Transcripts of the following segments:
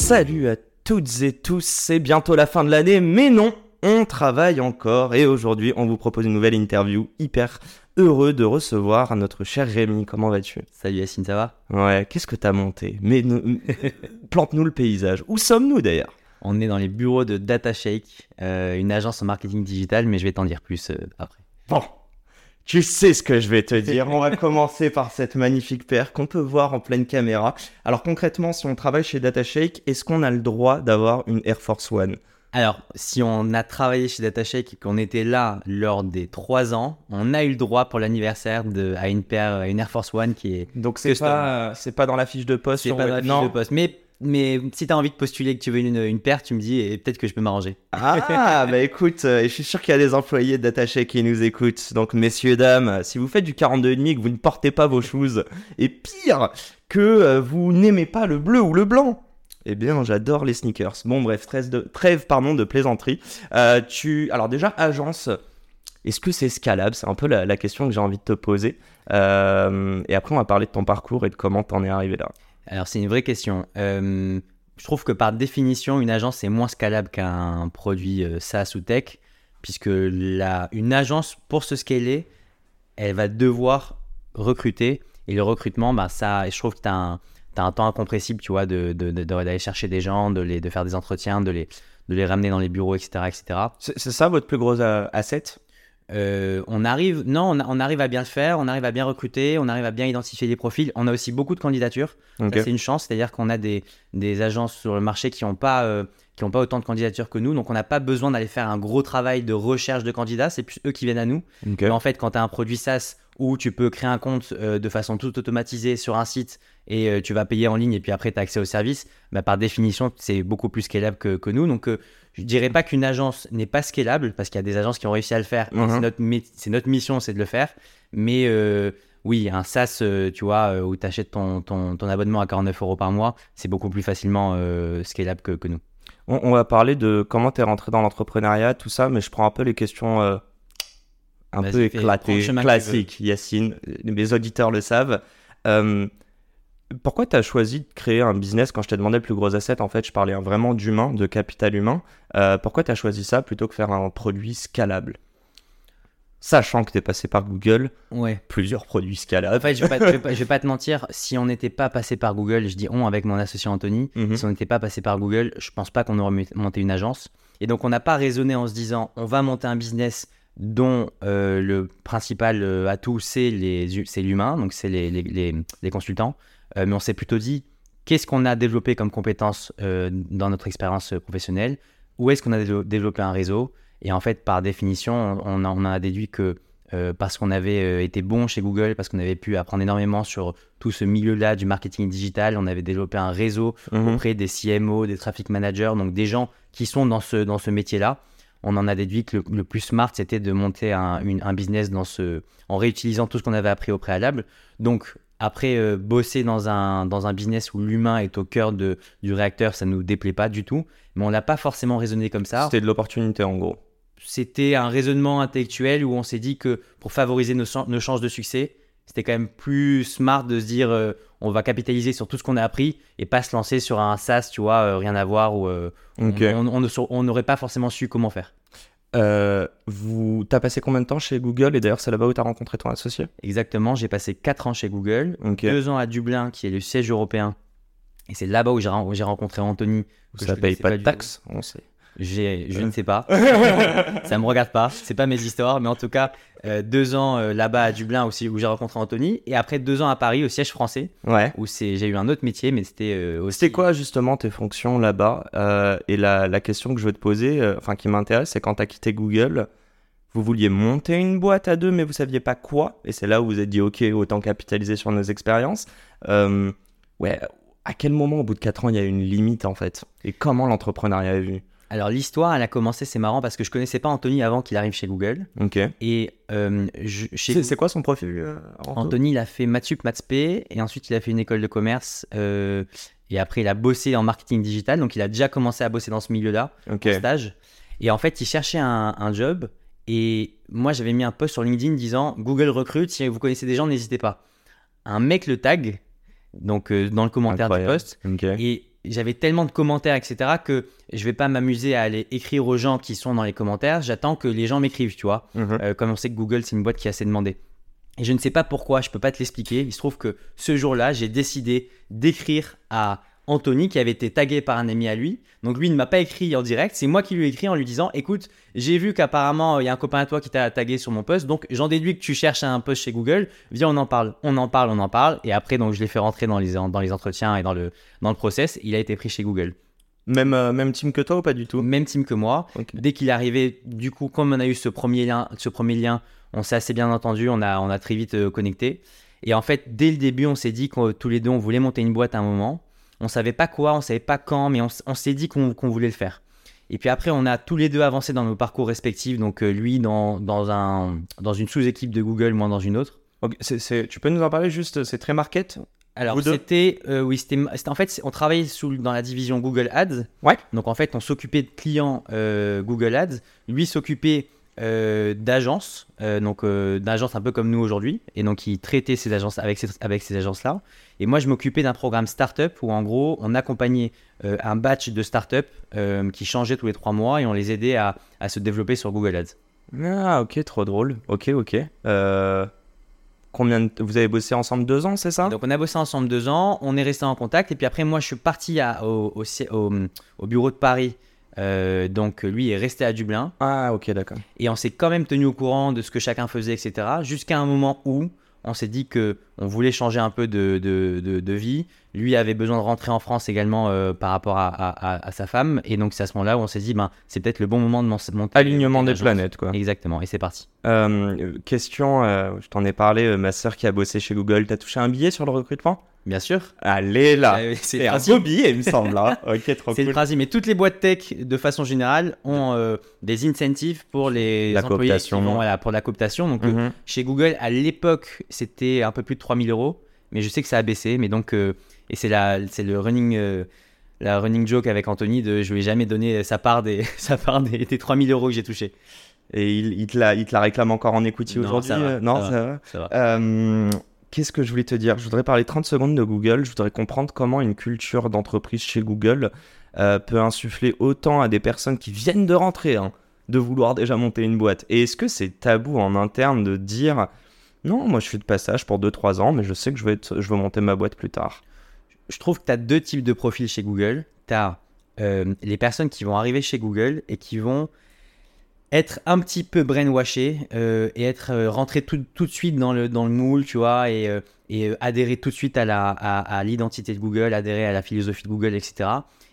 Salut à toutes et tous, c'est bientôt la fin de l'année, mais non, on travaille encore et aujourd'hui on vous propose une nouvelle interview hyper heureux de recevoir notre cher Rémi. Comment vas-tu? Salut Yacine, ça va? Ouais, qu'est-ce que t'as monté? Mais nous- plante-nous le paysage. Où sommes-nous d'ailleurs? On est dans les bureaux de DataShake, euh, une agence en marketing digital, mais je vais t'en dire plus euh, après. Bon, tu sais ce que je vais te dire. On va commencer par cette magnifique paire qu'on peut voir en pleine caméra. Alors concrètement, si on travaille chez DataShake, est-ce qu'on a le droit d'avoir une Air Force One? Alors, si on a travaillé chez DataShake et qu'on était là lors des 3 ans, on a eu le droit pour l'anniversaire de, à une paire, à une Air Force One qui est. Donc c'est pas, c'est pas dans la fiche de poste. C'est pas dans la fiche non. de poste. Mais, mais si t'as envie de postuler que tu veux une, une paire, tu me dis et peut-être que je peux m'arranger. Ah, bah écoute, euh, je suis sûr qu'il y a des employés DataShake qui nous écoutent. Donc, messieurs, dames, si vous faites du 42,5 et que vous ne portez pas vos shoes, et pire, que euh, vous n'aimez pas le bleu ou le blanc, eh bien, j'adore les sneakers. Bon, bref, trêve de, trêve, pardon, de plaisanterie. Euh, tu... Alors, déjà, agence, est-ce que c'est scalable? C'est un peu la, question que j'ai envie de te poser. Et après, on va parler de ton parcours et de comment t'en es arrivé là. Alors, c'est une vraie question. Euh, je trouve que par définition, une agence est moins scalable qu'un produit euh, SaaS ou tech, puisque la, une agence, pour se scaler, elle va devoir recruter. Et le recrutement, bah, ça, je trouve que tu as un, temps incompressible, tu vois, de, de- d'aller chercher des gens, de, les, de faire des entretiens, de les, de les ramener dans les bureaux, etc. etc. C'est c'est ça votre plus gros euh, asset? Euh, on arrive, non, on, arrive à bien le faire, on arrive à bien recruter, on arrive à bien identifier les profils. On a aussi beaucoup de candidatures. C'est une chance, c'est-à-dire qu'on a des, des agences sur le marché qui n'ont pas, euh, qui ont pas autant de candidatures que nous, donc on n'a pas besoin d'aller faire un gros travail de recherche de candidats, c'est plus eux qui viennent à nous. Mais en fait, quand tu as un produit SaaS où tu peux créer un compte euh, de façon tout automatisée sur un site et euh, tu vas payer en ligne et puis après tu as accès au service, bah, par définition, c'est beaucoup plus scalable que, que nous. Donc, euh, je dirais pas qu'une agence n'est pas scalable parce qu'il y a des agences qui ont réussi à le faire. Mhm. C'est notre, mission, c'est de le faire. Mais euh, oui, un SaaS, tu vois, où tu achètes ton, ton, ton abonnement à 49 euros par mois, c'est beaucoup plus facilement scalable que, que nous. On, on va parler de comment tu es rentré dans l'entrepreneuriat, tout ça, mais je prends un peu les questions un peu fais- prends éclatées, le chemin que classiques, Yacine. Mes auditeurs le savent. Euh, pourquoi tu as choisi de créer un business quand je t'ai demandé le plus gros asset En fait, je parlais vraiment d'humain, de capital humain. Euh, pourquoi tu as choisi ça plutôt que faire un produit scalable? Sachant que tu es passé par Google, Ouais. plusieurs produits En scalables. fait, je vais, pas, je vais pas- je vais pas te mentir, si on n'était pas passé par Google, je dis on avec mon associé Anthony, Mhm. si on n'était pas passé par Google, je pense pas qu'on aurait monté une agence. Et donc, on n'a pas raisonné en se disant on va monter un business dont euh, le principal euh, atout c'est l'humain, donc c'est les, les, les- les consultants. Euh, mais on s'est plutôt dit qu'est-ce qu'on a développé comme compétences euh, dans notre expérience professionnelle? Où est-ce qu'on a développé un réseau? Et en fait, par définition, on, a- on a déduit que parce qu'on avait été bon chez Google, parce qu'on avait pu apprendre énormément sur tout ce milieu-là du marketing digital, on avait développé un réseau Mhm. auprès des CMO, des traffic managers, donc des gens qui sont dans ce, dans ce métier-là. On en a déduit que le, le plus smart, c'était de monter un, une- un business dans ce, en réutilisant tout ce qu'on avait appris au préalable. Donc, après, euh, bosser dans un, dans un business où l'humain est au cœur de, du réacteur, ça nous déplaît pas du tout. Mais on n'a pas forcément raisonné comme ça C'était de l'opportunité en gros. c'était un raisonnement intellectuel où on s'est dit que pour favoriser nos chances de succès, c'était quand même plus smart de se dire euh, on va capitaliser sur tout ce qu'on a appris et pas se lancer sur un SaaS, tu vois, euh, rien à voir où euh, on- n'aurait pas forcément su comment faire. Euh, vous, t'as passé combien de temps chez Google et d'ailleurs c'est là-bas où t'as rencontré ton associé? Exactement, j'ai passé 4 ans chez Google, Ok. 2 ans à Dublin qui est le siège européen et c'est là-bas où j'ai rencontré Anthony. que Ça paye connaissais pas de taxes, on sait. J'ai- Je ne sais pas. ça me regarde pas. C'est pas mes histoires, mais en tout cas, euh, deux ans euh, là-bas à Dublin aussi où j'ai rencontré Anthony, et après deux ans à Paris au siège français Ouais. où j'ai eu un autre métier, mais c'était euh, aussi. C'était quoi justement tes fonctions là-bas Et la, la question que je veux te poser, enfin qui m'intéresse, c'est quand t'as quitté Google, vous vouliez monter une boîte à deux, mais vous saviez pas quoi, et c'est là où vous êtes dit ok, autant capitaliser sur nos expériences. Ouais, à quel moment, au bout de 4 ans, il y a une limite en fait? Et comment l'entrepreneuriat est vu Alors l'histoire, elle a commencé, c'est marrant parce que je connaissais pas Anthony avant qu'il arrive chez Google. Ok. Et euh, je- chez C'est quoi son profil euh, Anthony, il a fait Maths Sup, Maths P, et ensuite il a fait une école de commerce. euh, et après, il a bossé en marketing digital, donc il a déjà commencé à bosser dans ce milieu-là, Ok. en stage. Et en fait, il cherchait un, un job. Et moi, j'avais mis un post sur LinkedIn disant Google recrute, si vous connaissez des gens, n'hésitez pas. Un mec le tag, donc euh, dans le commentaire Incroyable. du post. Et j'avais tellement de commentaires, etc., que je vais pas m'amuser à aller écrire aux gens qui sont dans les commentaires. J'attends que les gens m'écrivent, tu vois. Mhm. Euh, comme on sait que Google, c'est une boîte qui a assez demandé. Et je ne sais pas pourquoi, je peux pas te l'expliquer. Il se trouve que ce jour-là, j'ai décidé d'écrire à Anthony, qui avait été tagué par un ami à lui. Donc lui, il ne m'a pas écrit en direct. C'est moi qui lui ai écrit en lui disant Écoute, j'ai vu qu'apparemment, il y a un copain à toi qui t'a tagué sur mon post. Donc j'en déduis que tu cherches un post chez Google. Viens, on en parle. On en parle, on en parle. Et après, donc je l'ai fait rentrer dans les, dans les entretiens et dans le, dans le process. Il a été pris chez Google. Même, euh, même team que toi ou pas du tout? Même team que moi. Dès qu'il est arrivé, du coup, comme on a eu ce premier lien, ce premier lien on s'est assez bien entendu, on a, on a très vite euh, connecté. Et en fait, dès le début, on s'est dit que tous les deux, on voulait monter une boîte à un moment. On savait pas quoi, on savait pas quand, mais on, on s'est dit qu'on qu'on voulait le faire. Et puis après, on a tous les deux avancé dans nos parcours respectifs. Donc euh, lui dans, dans, un, dans une sous-équipe de Google, moi dans une autre. Tu peux nous en parler juste C'est très market Alors c'était, euh, oui, c'était, en fait, on travaillait sous, dans la division Google Ads. Ouais. Donc en fait, on s'occupait de clients euh, Google Ads. Lui s'occupait euh, d'agences, euh, donc euh, d'agences un peu comme nous aujourd'hui, et donc il traitait ces agences avec ces, avec ces agences-là. Et moi, je m'occupais d'un programme startup où en gros, on accompagnait euh, un batch de startup euh, qui changeait tous les trois mois et on les aidait à, à se développer sur Google Ads. Ah, ok, trop drôle. Ok, ok. Combien de- Vous avez bossé ensemble deux ans, c'est ça? Donc on a bossé ensemble deux ans, on est resté en contact, et puis après moi je suis parti à- au, au, si- au- au bureau de Paris, Euh, donc lui est resté à Dublin, Ah, ok, d'accord. et on s'est quand même tenu au courant de ce que chacun faisait, etc. Jusqu'à un moment où on s'est dit que on voulait changer un peu de, de, de- de vie. Lui avait besoin de rentrer en France également euh, par rapport à, à- sa femme, et donc c'est à ce moment-là où on s'est dit ben c'est peut-être le bon moment de mon- monter. Alignement des planètes, quoi. Exactement, et c'est parti. Euh, question, je t'en ai parlé, ma sœur qui a bossé chez Google, t'as touché un billet sur le recrutement? Bien sûr. Allez là Euh, c'est C'est un principe. il me semble. Hein. ok, trop C'est cool. principe, mais toutes les boîtes tech, de façon générale, ont euh, des incentives pour les La employés cooptation. qui vont- voilà, pour la cooptation. Donc, euh, Mhm. chez Google, à l'époque, c'était un peu plus de 3000 euros, mais je sais que ça a baissé. Mais donc, euh, et c'est c'est le running, la running joke avec Anthony de je lui ai jamais donné sa part des, sa part des, des 3000 euros que j'ai touché. Et il, il te la, il te la réclame encore en equity Non, aujourd'hui ça va, Non, ça ça va. Ça va. Euh, Qu'est-ce que je voulais te dire? Je voudrais parler 30 secondes de Google. Je voudrais comprendre comment une culture d'entreprise chez Google euh, peut insuffler autant à des personnes qui viennent de rentrer, hein, de vouloir déjà monter une boîte. Et est-ce que c'est tabou en interne de dire non, moi je suis de passage pour 2-3 ans, mais je sais que je veux, je monter ma boîte plus tard? Je trouve que tu as deux types de profils chez Google. Tu as les personnes qui vont arriver chez Google et qui vont être un petit peu brainwashées euh, et être euh, rentrées tout, tout de suite dans le, dans le moule, tu vois, et, euh, et adhérer tout de suite à la- à, à l'identité de Google, adhérer à la philosophie de Google, etc.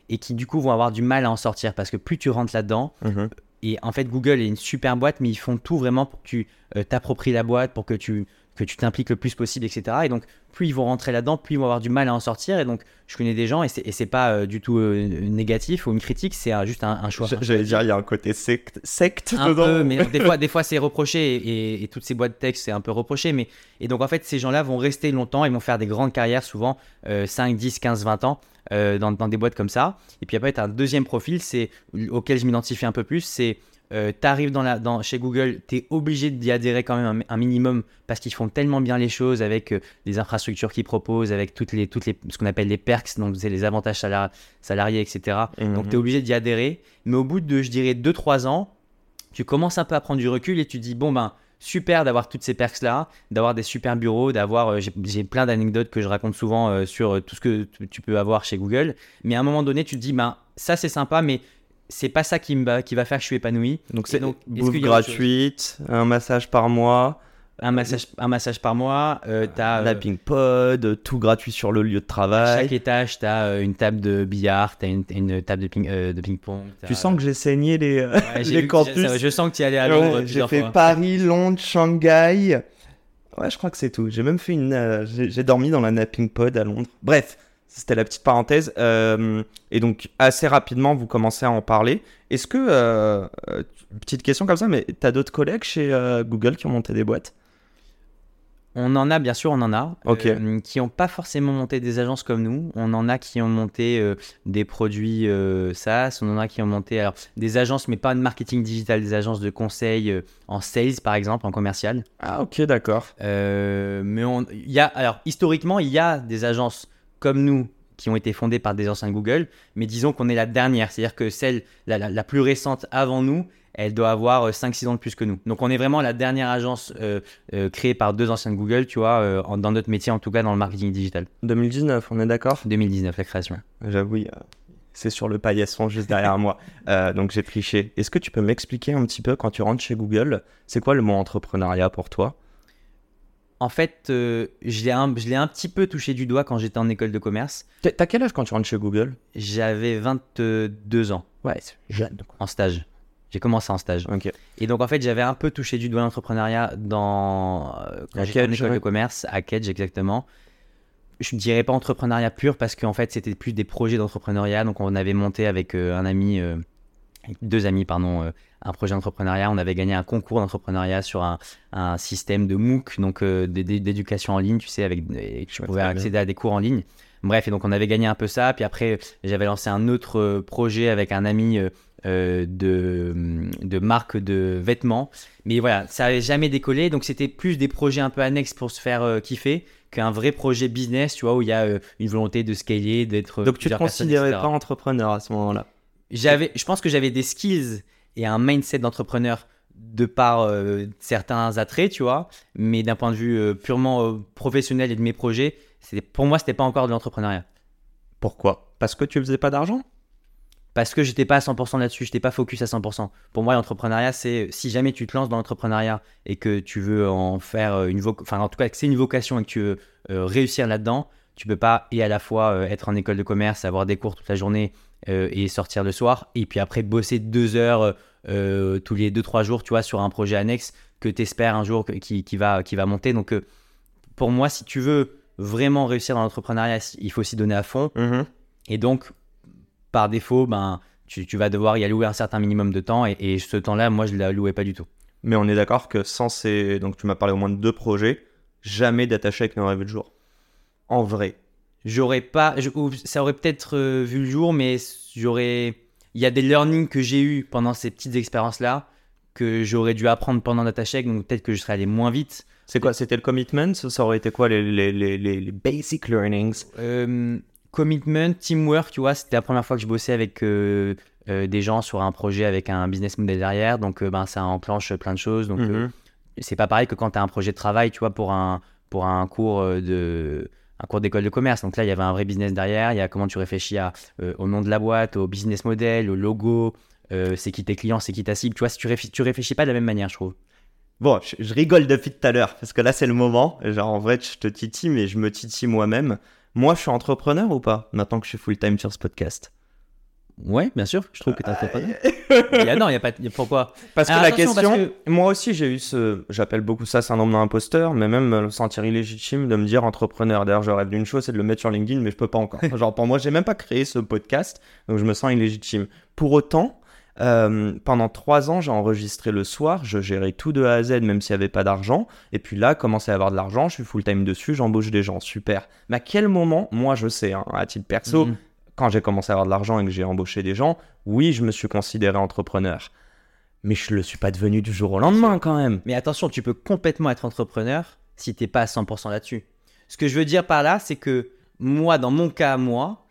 Et qui du coup vont avoir du mal à en sortir parce que plus tu rentres là-dedans, et en fait, Google est une super boîte, mais ils font tout vraiment pour que tu t'appropries la boîte, pour que tu que tu t'impliques le plus possible, etc. Et donc, plus ils vont rentrer là-dedans, plus ils vont avoir du mal à en sortir. Et donc, je connais des gens, et c'est, et c'est pas euh, du tout euh, négatif ou une critique, c'est euh, juste un, un choix. J'allais dire, il y a un côté secte, secte Un dedans. peu, mais des fois, des fois c'est reproché, et, et- et toutes ces boîtes texte, c'est un peu reproché. Mais, et donc, en fait, ces gens-là vont rester longtemps, ils vont faire des grandes carrières, souvent euh, 5, 10, 15, 20 ans, dans, dans des boîtes comme ça. Et puis après, tu as un deuxième profil, c'est auquel je m'identifie un peu plus, c'est tu arrives dans la, dans, chez Google, tu es obligé d'y adhérer quand même un, un minimum parce qu'ils font tellement bien les choses avec euh, les infrastructures qu'ils proposent, avec toutes les, toutes les, ce qu'on appelle les perks, donc c'est les avantages salar- salariés, etc. Donc Mhm. tu es obligé d'y adhérer. Mais au bout de, je dirais, 2-3 ans, tu commences un peu à prendre du recul et tu dis, bon ben, super d'avoir toutes ces perks-là, d'avoir des super bureaux, d'avoir, euh, j'ai- plein d'anecdotes que je raconte souvent euh, sur euh, tout ce que tu- tu peux avoir chez Google. Mais à un moment donné, tu te dis, ben, ça c'est sympa, mais c'est pas ça qui, me va, qui va faire que je suis épanoui. Donc c'est donc, bouffe chose gratuite, un massage par mois, Un massage, un massage par mois, euh, t'as, euh, napping pod, tout gratuit sur le lieu de à travail. chaque étage, tu as une table de billard, tu as une, une table de ping- euh, de ping-pong. t'as- Tu sens que j'ai saigné les, euh, Ouais, les campus. je sens que tu y allais à Ouais, Londres j'ai fait fois. Paris, Londres, Shanghai. Ouais, je crois que c'est tout. J'ai même fait une. euh, j'ai dormi dans la napping pod à Londres. Bref, C'était la petite parenthèse. Euh, et donc, assez rapidement, vous commencez à en parler. Est-ce que, euh, euh, petite question comme ça, mais tu as d'autres collègues chez euh, Google qui ont monté des boîtes? On en a, bien sûr, on en a. Ok. euh, qui n'ont pas forcément monté des agences comme nous. On en a qui ont monté des produits SaaS. On en a qui ont monté alors, des agences, mais pas de marketing digital, des agences de conseil en sales, par exemple, en commercial. Ah, ok, d'accord. Mais on, il y a, alors, historiquement, il y a des agences comme nous qui ont été fondées par des anciens Google, mais disons qu'on est la dernière. C'est-à-dire que celle, la, la- la plus récente avant nous, elle doit avoir 5-6 ans de plus que nous. Donc on est vraiment la dernière agence euh, euh, créée par deux anciens de Google, tu vois, euh, en- dans notre métier, en tout cas dans le marketing digital. 2019, on est d'accord? 2019, la création. J'avoue, c'est sur le paillasson juste derrière moi. Euh, donc j'ai triché. Est-ce que tu peux m'expliquer un petit peu quand tu rentres chez Google, c'est quoi le mot entrepreneuriat pour toi? En fait, euh, je l'ai un, un petit peu touché du doigt quand j'étais en école de commerce. T'as quel âge quand tu rentres chez Google? J'avais 22 ans Ouais, jeune. en stage. J'ai commencé en stage. Et donc, en fait, j'avais un peu touché du doigt l'entrepreneuriat dans. euh, quand j'étais en école ouais. de commerce, à Kedge exactement. Je ne dirais pas entrepreneuriat pur parce qu'en fait, c'était plus des projets d'entrepreneuriat. Donc, on avait monté avec euh, un ami, deux amis, pardon, euh, un projet d'entrepreneuriat. On avait gagné un concours d'entrepreneuriat sur un, un système de MOOC, donc euh, d'éducation en ligne, tu sais, avec et tu Ouais, pouvais bien. accéder à des cours en ligne. Bref, et donc on avait gagné un peu ça. Puis après, j'avais lancé un autre euh, projet avec un ami euh, de, de marque de vêtements. Mais voilà, ça n'avait jamais décollé. Donc c'était plus des projets un peu annexes pour se faire euh, kiffer qu'un vrai projet business, tu vois, où il y a une volonté de scaler, d'être. Donc tu te plusieurs personnes, considérais pas entrepreneur à ce moment-là? J'avais, je pense que j'avais des skills et un mindset d'entrepreneur de par euh, certains attraits, tu vois. Mais d'un point de vue euh, purement euh, professionnel et de mes projets, c'était, pour moi, c'était pas encore de l'entrepreneuriat. Pourquoi? Parce que tu faisais pas d'argent? Parce que j'étais pas à 100% là-dessus, j'étais pas focus à 100%. Pour moi, l'entrepreneuriat, c'est si jamais tu te lances dans l'entrepreneuriat et que tu veux en faire une vocation, enfin en tout cas que c'est une vocation et que tu veux réussir là-dedans, tu peux pas et à la fois être en école de commerce, avoir des cours toute la journée euh, et sortir le soir, et puis après bosser deux heures euh, tous les deux trois jours, tu vois, sur un projet annexe que tu espères un jour que- qui, qui va, qui va monter. Donc euh, pour moi, si tu veux vraiment réussir dans l'entrepreneuriat, il faut s'y donner à fond. Et donc, par défaut, ben, tu, tu vas devoir y allouer un certain minimum de temps. Et, et ce temps-là, moi, je ne l'allouais pas du tout. Mais on est d'accord que sans ces. Donc tu m'as parlé au moins de deux projets, jamais d'attaché avec nos rêves de jour. En vrai. J'aurais pas. je- ça aurait peut-être euh, vu le jour, mais j'aurais. Il y a des learnings que j'ai eu pendant ces petites expériences-là que j'aurais dû apprendre pendant DataCheck, donc peut-être que je serais allé moins vite. C'est quoi C'était le commitment? Ça aurait été quoi les, les, les, les, basic learnings? Euh, commitment, teamwork, tu vois, c'était la première fois que je bossais avec euh, euh, des gens sur un projet avec un business model derrière, donc ben, ça enclenche plein de choses. Donc, Mhm. c'est pas pareil que quand tu as un projet de travail, tu vois, pour un, pour un cours de un cours d'école de commerce. Donc là, il y avait un vrai business derrière. Il y a comment tu réfléchis à, euh, au nom de la boîte, au business model, au logo, euh, c'est qui tes clients, c'est qui ta cible. Tu vois, si tu, réfléchis, tu réfléchis pas de la même manière, je trouve. Bon, je, je rigole depuis tout à l'heure, parce que là, c'est le moment. Genre, en vrai, je te titille, mais je me titille moi-même. Moi, je suis entrepreneur ou pas Maintenant que je suis full-time sur ce podcast? Ouais, bien sûr. Je trouve que tu entrepreneur. Il y a- non, il y a pas. y a- pourquoi? Parce que la question, moi aussi j'ai eu ce, j'appelle beaucoup ça syndrome d'imposteur, mais même me sentir illégitime de me dire entrepreneur. D'ailleurs, je rêve d'une chose, c'est de le mettre sur LinkedIn, mais je peux pas encore. Genre pour moi, j'ai même pas créé ce podcast, donc je me sens illégitime. Pour autant, euh, pendant trois ans, j'ai enregistré le soir, je gérais tout de A à Z, même s'il n'y avait pas d'argent. Et puis là, commencer à avoir de l'argent, je suis full time dessus, j'embauche des gens, super. Mais à quel moment, moi je sais, hein, à titre perso, Mhm. Quand j'ai commencé à avoir de l'argent et que j'ai embauché des gens, oui, je me suis considéré entrepreneur. Mais je le suis pas devenu du jour au lendemain quand même. Mais attention, tu peux complètement être entrepreneur si t'es pas à 100% là-dessus. Ce que je veux dire par là, c'est que moi, dans mon cas, moi,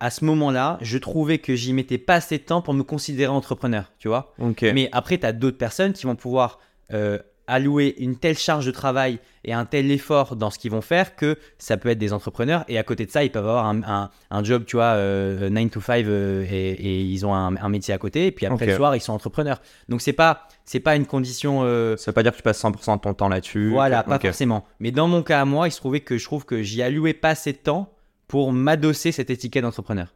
à ce moment-là, je trouvais que j'y mettais pas assez de temps pour me considérer entrepreneur, tu vois. Ok. Mais après, tu as d'autres personnes qui vont pouvoir euh, allouer une telle charge de travail et un tel effort dans ce qu'ils vont faire que ça peut être des entrepreneurs. Et à côté de ça, ils peuvent avoir un, un- un job, tu vois, euh, 9 to 5 euh, et, et ils ont un, un métier à côté. Et puis après le soir, ils sont entrepreneurs. Donc, c'est pas, c'est pas une condition. euh, Ça veut pas dire que tu passes 100% de ton temps là-dessus. voilà, pas forcément. Mais dans mon cas à moi, il se trouvait que je trouve que j'y allouais pas assez de temps pour m'adosser cette étiquette d'entrepreneur.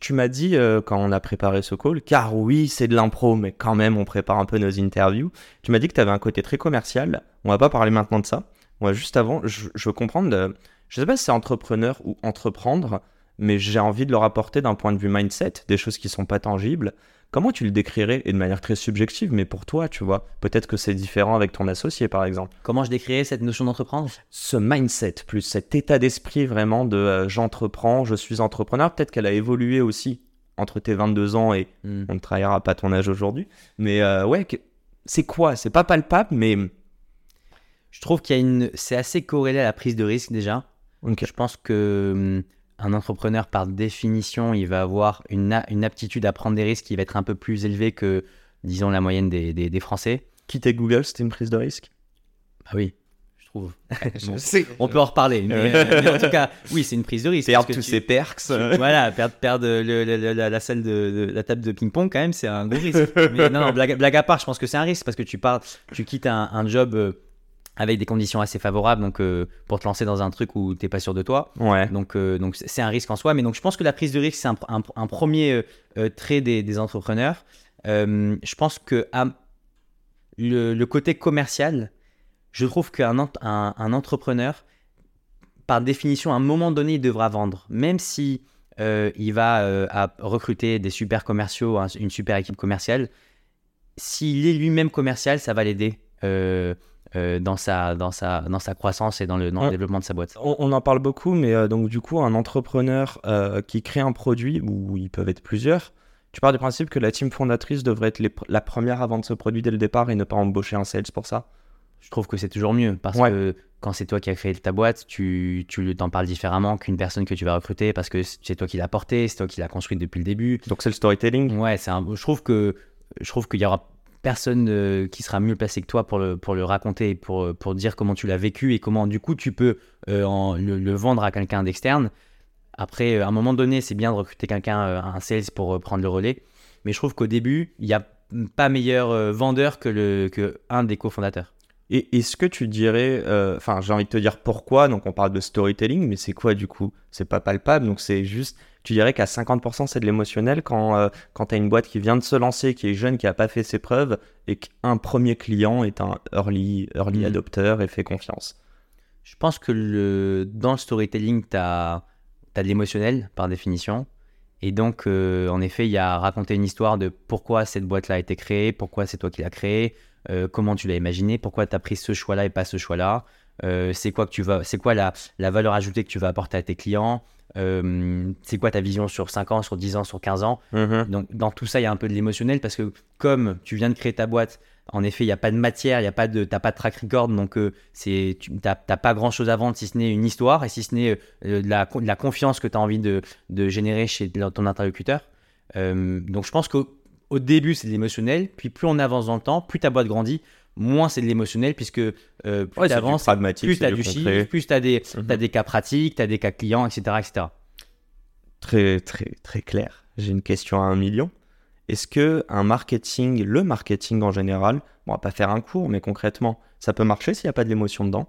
Tu, m'as dit euh, quand on a préparé ce call, car oui, c'est de l'impro, mais quand même, on prépare un peu nos interviews. Tu m'as dit que tu avais un côté très commercial. On va pas parler maintenant de ça. Va juste avant, je, veux comprendre. de- je sais pas si c'est entrepreneur ou entreprendre. mais j'ai envie de leur apporter d'un point de vue mindset, des choses qui sont pas tangibles. Comment tu le décrirais Et de manière très subjective, mais pour toi, tu vois, peut-être que c'est différent avec ton associé, par exemple. Comment je décrirais cette notion d'entreprendre? Ce mindset, plus cet état d'esprit vraiment de euh, j'entreprends, je suis entrepreneur, peut-être qu'elle a évolué aussi entre tes 22 ans et Hmm. on ne trahira pas ton âge aujourd'hui. Mais euh, ouais, que- c'est quoi? C'est pas palpable, mais Je trouve qu'il y a une. C'est assez corrélé à la prise de risque déjà. Ok. Je pense que hum, un entrepreneur, par définition, il va avoir une, a- une aptitude à prendre des risques qui va être un peu plus élevée que, disons, la moyenne des, des- des Français. quitter Google, c'était une prise de risque? Ah oui, je trouve. Bon, on peut en reparler. Mais, euh, mais en tout cas, oui, c'est une prise de risque. perdre parce que tous tu- ces perks. tu- voilà, perdre, perdre le- le- le- la, la salle de, de- la table de ping-pong, quand même, c'est un gros risque. Mais non, non, blague, blague à part, je pense que c'est un risque parce que tu pars, tu quittes un, un job euh, avec des conditions assez favorables, donc euh, pour te lancer dans un truc où t'es pas sûr de toi. Ouais. Donc, euh, donc c'est un risque en soi. Mais donc, je pense que la prise de risque, c'est un, un- un premier euh, trait des, des entrepreneurs. Je pense que à- le, le côté commercial, je trouve qu'un ent- un, un entrepreneur, par définition, à un moment donné, il devra vendre. Même si il va à recruter des super commerciaux, un- une super équipe commerciale, s'il est lui-même commercial, ça va l'aider. Euh, dans, sa, dans, sa, dans sa croissance et dans le, dans le développement de sa boîte. On, on en parle beaucoup, mais euh, donc du coup, un entrepreneur euh, qui crée un produit, ou ils peuvent être plusieurs, tu pars du principe que la team fondatrice devrait être les la première à vendre ce produit dès le départ et ne pas embaucher un sales pour ça? je trouve que c'est toujours mieux parce Ouais. que quand c'est toi qui as créé ta boîte, tu, tu t'en parles différemment qu'une personne que tu vas recruter parce que c'est toi qui l'as porté, c'est toi qui l'as construite depuis le début. Donc c'est le storytelling. Ouais, c'est un, je trouve que je trouve qu'il y aura personne euh, qui sera mieux placé que toi pour le, pour le raconter pour, pour dire comment tu l'as vécu et comment du coup tu peux euh, le, vendre à quelqu'un d'externe. Après, euh, à un moment donné, c'est bien de recruter quelqu'un, euh, un sales pour euh, prendre le relais. Mais je trouve qu'au début, il n'y a pas meilleur euh, vendeur que, le, que un des cofondateurs. Et est-ce que tu dirais, euh, enfin j'ai envie de te dire pourquoi, donc on parle de storytelling, mais c'est quoi du coup? C'est pas palpable, donc c'est juste, tu dirais qu'à 50% c'est de l'émotionnel quand, euh, quand tu as une boîte qui vient de se lancer, qui est jeune, qui a pas fait ses preuves, et qu'un premier client est un early, early Mhm. adopter et fait confiance? Je pense que le, dans le storytelling, tu as, de l'émotionnel par définition. Et donc, euh, en effet, il y a raconter une histoire de pourquoi cette boîte-là a été créée, pourquoi c'est toi qui l'as créée, euh, comment tu l'as imaginé, pourquoi tu as pris ce choix-là et pas ce choix-là, euh, c'est quoi, que tu vas, c'est quoi la, la valeur ajoutée que tu vas apporter à tes clients, euh, c'est quoi ta vision sur 5 ans, sur 10 ans, sur 15 ans? Donc, dans tout ça, il y a un peu de l'émotionnel parce que comme tu viens de créer ta boîte, en effet, il n'y a pas de matière, il y a pas de, t'as pas de track record, donc euh, c'est, tu n'as pas grand chose à vendre si ce n'est une histoire et si ce n'est euh, de, la, de la confiance que tu as envie de, de générer chez ton interlocuteur. Donc, je pense qu'au au début, c'est de l'émotionnel, puis plus on avance dans le temps, plus ta boîte grandit, moins c'est de l'émotionnel, puisque euh, plus Ouais, avances, plus as du chiffre, plus tu as, des Mhm. t'as des cas pratiques, tu as des cas clients, etc. etc. Très, très, très clair. J'ai une question à un million. Est-ce que un marketing, le marketing en général, bon, on va pas faire un cours, mais concrètement, ça peut marcher s'il n'y a pas de l'émotion dedans?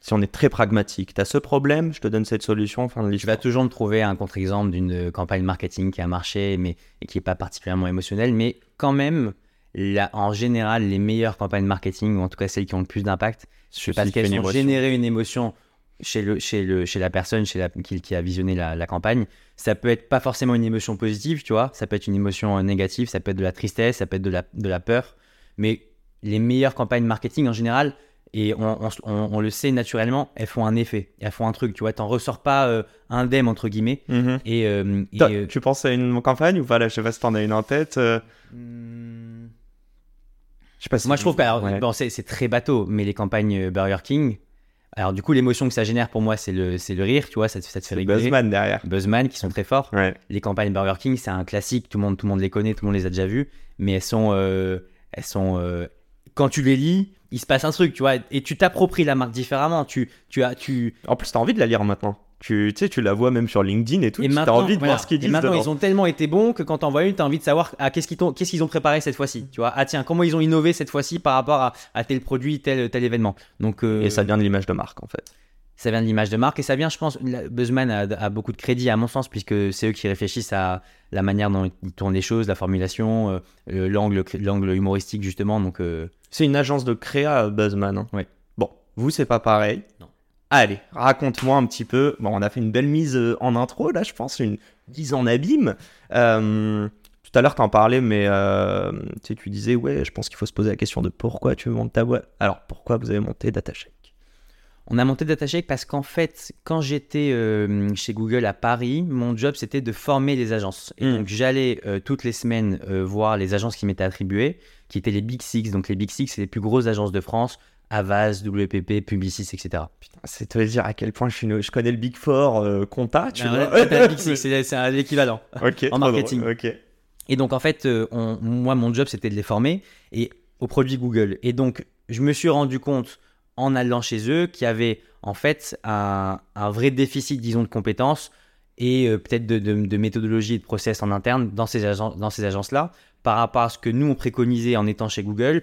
Si on est très pragmatique, tu as ce problème, je te donne cette solution, fin de Tu vas toujours me trouver un contre-exemple d'une campagne marketing qui a marché mais, et qui n'est pas particulièrement émotionnelle, mais quand même, la- en général, les meilleures campagnes marketing, ou en tout cas celles qui ont le plus d'impact, c'est parce qu'elles ont généré une émotion chez, le, chez, le, chez la personne chez la, qui, qui a visionné la, la campagne. Ça peut être pas forcément une émotion positive, tu vois, ça peut être une émotion euh, négative, ça peut être de la tristesse, ça peut être de la, de la peur, mais les meilleures campagnes marketing en général, et on, on- on- on le sait naturellement, elles font un effet, elles font un truc, tu vois, t'en ressors pas euh, indemne entre guillemets. Mhm. Et, euh, et, euh, Tu penses à une campagne ou pas là? Je sais pas si t'en as une en tête. euh, Je sais pas si moi je trouve que alors, Ouais. bon, c'est, c'est très bateau, mais les campagnes euh, Burger King, alors du coup l'émotion que ça génère pour moi c'est le, c'est le rire, tu vois, ça, te- ça te fait rigoler. Buzzman derrière. Buzzman qui sont très forts. Ouais. Les campagnes Burger King c'est un classique, tout le monde, tout le monde les connaît, tout le monde les a déjà vues, mais elles sont, euh, elles sont, euh, quand tu les lis, il se passe un truc, tu vois, et tu t'appropries la marque différemment. Tu, tu as, tu, En plus, t'as envie de la lire maintenant. Tu, tu sais, tu la vois même sur LinkedIn et tout. et tu as maintenant, envie de voilà. voir ce qu'ils Et disent. maintenant, dedans. ils ont tellement été bons que quand t'en vois une, t'as envie de savoir ah, qu'est-ce qu'ils, t'ont- qu'est-ce qu'ils ont préparé cette fois-ci. Tu vois, ah tiens, comment ils ont innové cette fois-ci par rapport à, à tel produit, tel, tel événement. Donc, euh, Et ça vient de l'image de marque en fait. ça vient de l'image de marque et ça vient, je pense, Buzzman a, a beaucoup de crédit à mon sens puisque c'est eux qui réfléchissent à la manière dont ils tournent les choses, la formulation, euh, l'angle, l'angle humoristique justement. Donc, euh, C'est une agence de créa, Buzzman. hein. Ouais. Bon, vous, c'est pas pareil. Non. Allez, raconte-moi un petit peu. Bon, on a fait une belle mise euh, en intro, là, je pense, une mise en abîme. Euh, tout à l'heure, tu en parlais, mais euh, tu, sais, tu disais, ouais, je pense qu'il faut se poser la question de pourquoi tu veux monter ta boîte. Alors, pourquoi vous avez monté DataShake On a monté DataShake parce qu'en fait, quand j'étais euh, chez Google à Paris, mon job c'était de former les agences. Et Mm. donc j'allais toutes les semaines voir les agences qui m'étaient attribuées, qui étaient les Big Six. Donc les Big Six, c'est les plus grosses agences de France Avas, WPP, Publicis, etc. C'est te dire à quel point je, suis no- je connais le Big Four euh, compta, tu Ah vois. ouais, c'est l'équivalent. ok, trop marketing. drôle. Et donc, en fait, euh, on- moi, mon job, c'était de les former et au produit Google. Et donc, je me suis rendu compte en allant chez eux qu'il y avait en fait un, un vrai déficit, disons, de compétences et euh, peut-être de, de- de méthodologie et de process en interne dans ces, agen- dans ces agences-là par rapport à ce que nous, on préconisait en étant chez Google.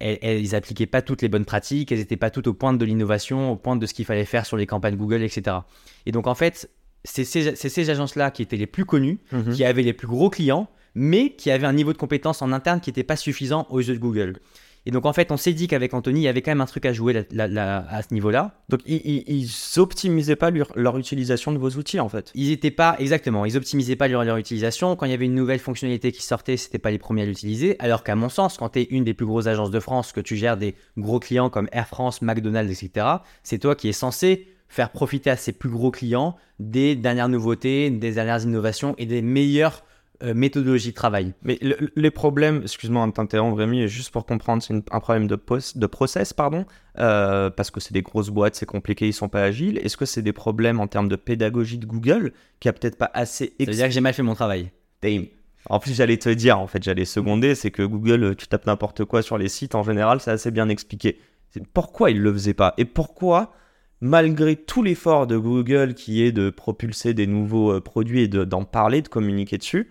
Elles, elles appliquaient pas toutes les bonnes pratiques, elles n'étaient pas toutes au point de l'innovation, au point de ce qu'il fallait faire sur les campagnes Google, etc. Et donc, en fait, c'est ces, c'est ces agences-là qui étaient les plus connues Mhm. qui avaient les plus gros clients, mais qui avaient un niveau de compétence en interne qui n'était pas suffisant aux yeux de Google. Et donc en fait, on s'est dit qu'avec Anthony, il y avait quand même un truc à jouer là- là- là- à ce niveau-là. Donc, ils, ils, ils optimisaient pas leur, leur utilisation de vos outils, en fait. Ils étaient pas exactement, ils optimisaient pas leur, leur utilisation. Quand il y avait une nouvelle fonctionnalité qui sortait, c'était pas les premiers à l'utiliser. Alors qu'à mon sens, quand tu es une des plus grosses agences de France, que tu gères des gros clients comme Air France, McDonald's, etc., c'est toi qui es censé faire profiter à ces plus gros clients des dernières nouveautés, des dernières innovations et des meilleures euh, méthodologies de travail. Mais le- les problèmes, excuse-moi de t'interrompre Rémi, juste pour comprendre, c'est un problème de, de process, pardon, euh, parce que c'est des grosses boîtes, c'est compliqué, ils sont pas agiles. Est-ce que c'est des problèmes en termes de pédagogie de Google qui a peut-être pas assez Ça veut dire que j'ai mal fait mon travail. Damn. En plus, j'allais te dire, en fait, j'allais seconder, c'est que Google, euh, tu tapes n'importe quoi sur les sites, en général, c'est assez bien expliqué. C'est pourquoi ils le faisaient pas? Et pourquoi, malgré tout l'effort de Google qui est de propulser des nouveaux produits et de- d'en parler, de communiquer dessus,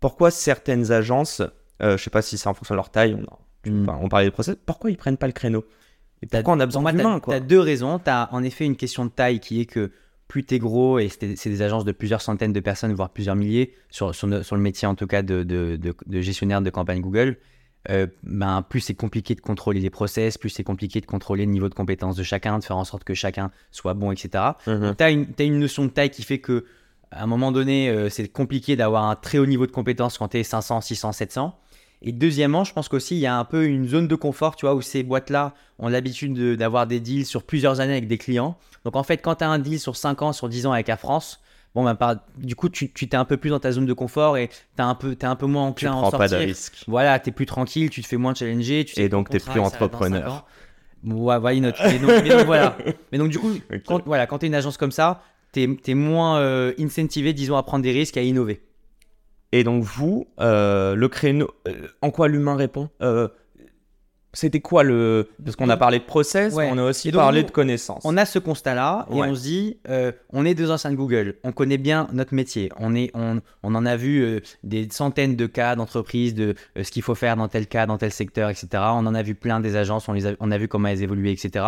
pourquoi certaines agences, euh, je sais pas si c'est en fonction de leur taille, on, Mm. enfin, on parlait de process, pourquoi ils prennent pas le créneau? Et pourquoi on a besoin d'humains, quoi? T'as deux raisons. T'as en effet une question de taille qui est que plus t'es gros, et c'est des agences de plusieurs centaines de personnes, voire plusieurs milliers, sur, sur, le, sur le métier en tout cas de, de, de- de gestionnaire de campagne Google, euh, ben, plus c'est compliqué de contrôler les process, plus c'est compliqué de contrôler le niveau de compétence de chacun, de faire en sorte que chacun soit bon, etc. Tu as une notion de taille qui fait que à un moment donné, euh, c'est compliqué d'avoir un très haut niveau de compétence quand tu es 500, 600, 700. Et deuxièmement, je pense qu'aussi, il y a un peu une zone de confort, tu vois, où ces boîtes-là ont l'habitude de- d'avoir des deals sur plusieurs années avec des clients. Donc en fait, quand tu as un deal sur 5 ans, sur 10 ans avec Air France, bon, ben, du coup, tu tu t'es un peu plus dans ta zone de confort et tu es un peu, t'es un peu moins Tu enclin à en prends pas de sortir. risques. Voilà, tu es plus tranquille, tu te fais moins challenger. Tu Et donc, t'es contrat, plus entrepreneur. Ouais, mais donc, voilà. Mais donc du coup, quand, voilà, quand tu es une agence comme ça, tu es, moins euh, incentivé, disons, à prendre des risques, à innover. Et donc vous, euh, le créneau, euh, en quoi l'humain répond Euh, C'était quoi le... Parce qu'on a parlé de process, Ouais. on a aussi donc, parlé nous, de connaissances. On a ce constat-là et on se dit, on est deux anciens de Google, on connaît bien notre métier, on, est, on, on en a vu des centaines de cas d'entreprises, de ce qu'il faut faire dans tel cas, dans tel secteur, etc. On en a vu plein des agences, on, les a, on a vu comment elles évoluaient, etc.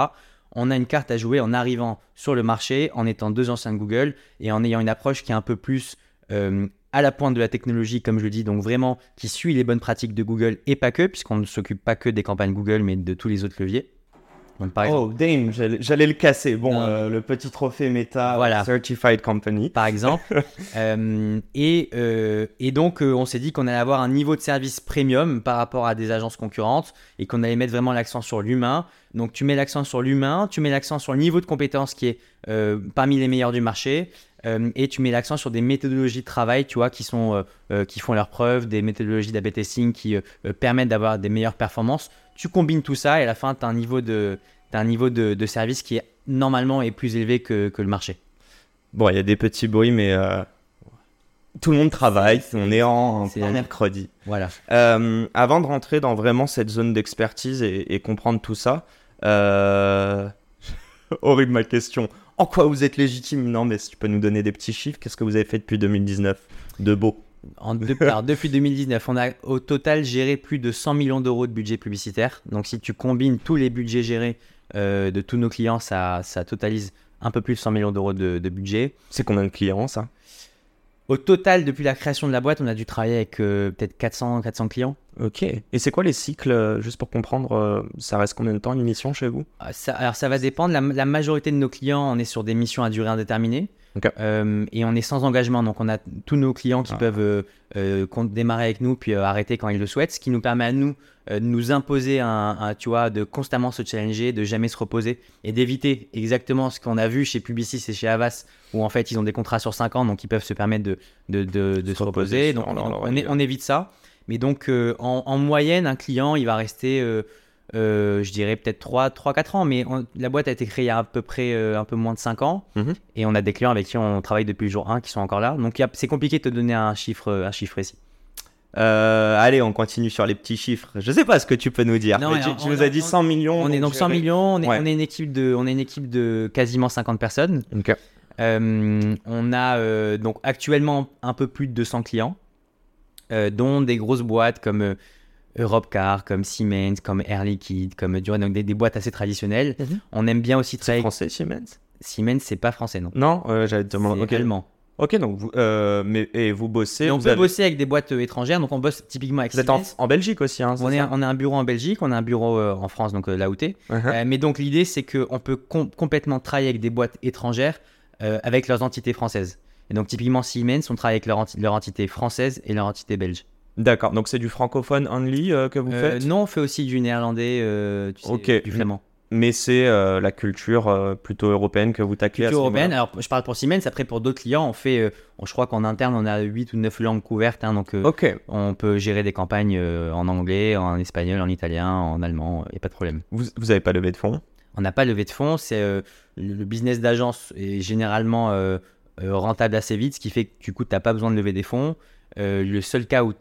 On a une carte à jouer en arrivant sur le marché, en étant deux anciens Google et en ayant une approche qui est un peu plus euh, à la pointe de la technologie, comme je le dis, donc vraiment qui suit les bonnes pratiques de Google et pas que, puisqu'on ne s'occupe pas que des campagnes Google, mais de tous les autres leviers. Donc, par exemple, Oh, damn, j'allais le casser. Bon, euh, le petit trophée Meta Voilà. Certified Company. par exemple. Euh, et, euh, et donc, on s'est dit qu'on allait avoir un niveau de service premium par rapport à des agences concurrentes et qu'on allait mettre vraiment l'accent sur l'humain. Donc, tu mets l'accent sur l'humain, tu mets l'accent sur le niveau de compétence qui est parmi les meilleurs du marché. Euh, et tu mets l'accent sur des méthodologies de travail, tu vois, qui sont euh, euh, qui font leurs preuves, des méthodologies d'AB testing qui permettent d'avoir des meilleures performances. Tu combines tout ça et à la fin, tu as un niveau de un niveau de, de service qui est normalement est plus élevé que, que le marché. Bon, il y a des petits bruits, mais tout le monde travaille. On est en, mercredi. Voilà. Euh, avant de rentrer dans vraiment cette zone d'expertise et, et comprendre tout ça, euh... horrible ma question. En quoi vous êtes légitime? Non, mais si tu peux nous donner des petits chiffres, qu'est-ce que vous avez fait depuis 2019 de beau En deux- alors, depuis 2019, on a au total géré plus de 100 millions d'euros de budget publicitaire. Donc si tu combines tous les budgets gérés euh, de tous nos clients, ça, ça totalise un peu plus de 100 millions d'euros de, de budget. C'est combien de clients ça? Au total, depuis la création de la boîte, on a dû travailler avec euh, peut-être 400, 400 clients. Ok. Et c'est quoi les cycles, euh, juste pour comprendre, euh, ça reste combien de temps une mission chez vous? Ah, ça- alors ça va dépendre. La, la majorité de nos clients, on est sur des missions à durée indéterminée. Euh, et on est sans engagement. Donc on a tous nos clients qui Ah. peuvent euh, euh, démarrer avec nous puis arrêter quand ils le souhaitent. Ce qui nous permet à nous de nous imposer un, un- tu vois, de constamment se challenger, de jamais se reposer et d'éviter exactement ce qu'on a vu chez Publicis et chez Avas où en fait ils ont des contrats sur 5 ans donc ils peuvent se permettre de, de, de- de Se se reposer Donc, on, évite ça. Mais donc en, en moyenne, un client il va rester. Euh, je dirais peut-être 3-4 ans, mais on- la boîte a été créée il y a à peu près euh, un peu moins de 5 ans. Mhm. Et on a des clients avec qui on travaille depuis le jour 1 qui sont encore là. Donc c'est compliqué de te donner un chiffre, un chiffre précis. Euh, allez, on continue sur les petits chiffres. Je sais pas ce que tu peux nous dire. Non, mais mais tu, on- tu nous as dit on- 100 millions. On est donc 100 j'ai- millions, on est, Ouais. on est une équipe de, on est une équipe de quasiment 50 personnes. Euh, on a euh, donc actuellement un peu plus de 200 clients, euh, dont des grosses boîtes comme euh, Europcar, comme Siemens, comme Air Liquide, comme Duran, donc des, des boîtes assez traditionnelles. Mhm. On aime bien aussi C'est travailler. français, Siemens? Siemens, c'est pas français, non. Non, euh, j'allais te C'est demander. Ok, allemand. ok, donc vous, euh, mais et vous bossez. Et on vous peut avez- bosser avec des boîtes euh, étrangères, donc on bosse typiquement avec Vous êtes en, Siemens. en Belgique aussi, hein, c'est On, est, on a un bureau en Belgique, on a un bureau euh, en France, donc euh, là où t'es. Mais donc l'idée, c'est qu'on peut com- complètement travailler avec des boîtes étrangères euh, avec leurs entités françaises. Et donc typiquement Siemens, on travaille avec leur, enti- leur entité française et leur entité belge. D'accord, donc c'est du francophone only euh, que vous Euh, faites? non, on fait aussi du néerlandais, euh, tu sais, Ok. du flamand. Mais c'est la culture plutôt européenne que vous taclez à Culture ce européenne. Alors je parle pour Siemens, après pour d'autres clients, on fait, on- je crois qu'en interne, on a 8 ou 9 langues couvertes. hein, donc on peut gérer des campagnes en anglais, en espagnol, en italien, en allemand, il n'y a pas de problème. Vous, vous avez pas levé de fonds? On n'a pas levé de fonds, c'est euh, le le business d'agence est généralement euh, euh, rentable assez vite, ce qui fait que du coup, tu n'as pas besoin de lever des fonds. Euh, le seul cas où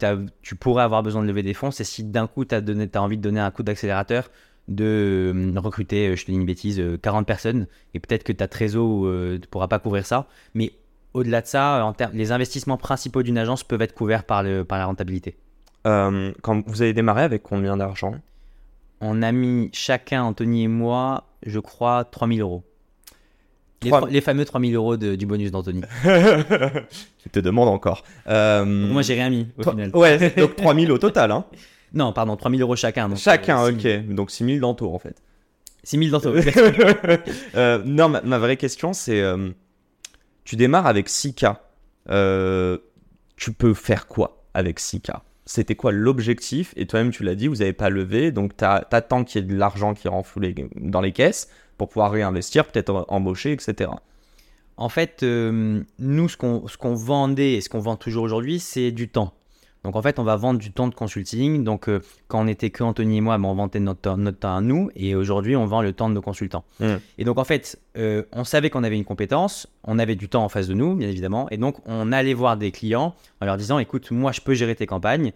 tu pourrais avoir besoin de lever des fonds, c'est si d'un coup, tu as, envie de donner un coup d'accélérateur, de euh, recruter, euh, je te dis une bêtise, euh, 40 personnes, et peut-être que ta trésor ne pourra pas couvrir ça. Mais au-delà de ça, en les investissements principaux d'une agence peuvent être couverts par, le, par la rentabilité. Quand vous avez démarré avec combien d'argent? On a mis chacun, Anthony et moi, je crois, 3000 euros. Les, Trois- trois- les fameux 3000 euros de- du bonus d'Anthony. Je te demande encore. Euh, Moi, j'ai rien mis au toi- final. Ouais, donc 3000 au total. Hein. Non, pardon, 3000 euros chacun. donc, Chacun, euh, ok. Donc 6000 d'entour en fait. 6000 d'Anthony. Euh, non, ma, ma vraie question, c'est euh, tu démarres avec 6K. Euh, tu peux faire quoi avec 6K C'était quoi l'objectif? Et toi-même, tu l'as dit, vous n'avez pas levé, donc t'a- t'attends qu'il y ait de l'argent qui les- dans les caisses pour pouvoir réinvestir, peut-être em- embaucher, etc. En fait, euh, nous, ce qu'on vendait et ce qu'on vend toujours aujourd'hui, c'est du temps. Donc, en fait, on va vendre du temps de consulting. Donc, euh, quand on était que Anthony et moi, ben, on vendait notre, temps- notre temps à nous. Et aujourd'hui, on vend le temps de nos consultants. Mm. Et donc, en fait, euh, on savait qu'on avait une compétence. On avait du temps en face de nous, bien évidemment. Et donc, on allait voir des clients en leur disant Écoute, moi, je peux gérer tes campagnes.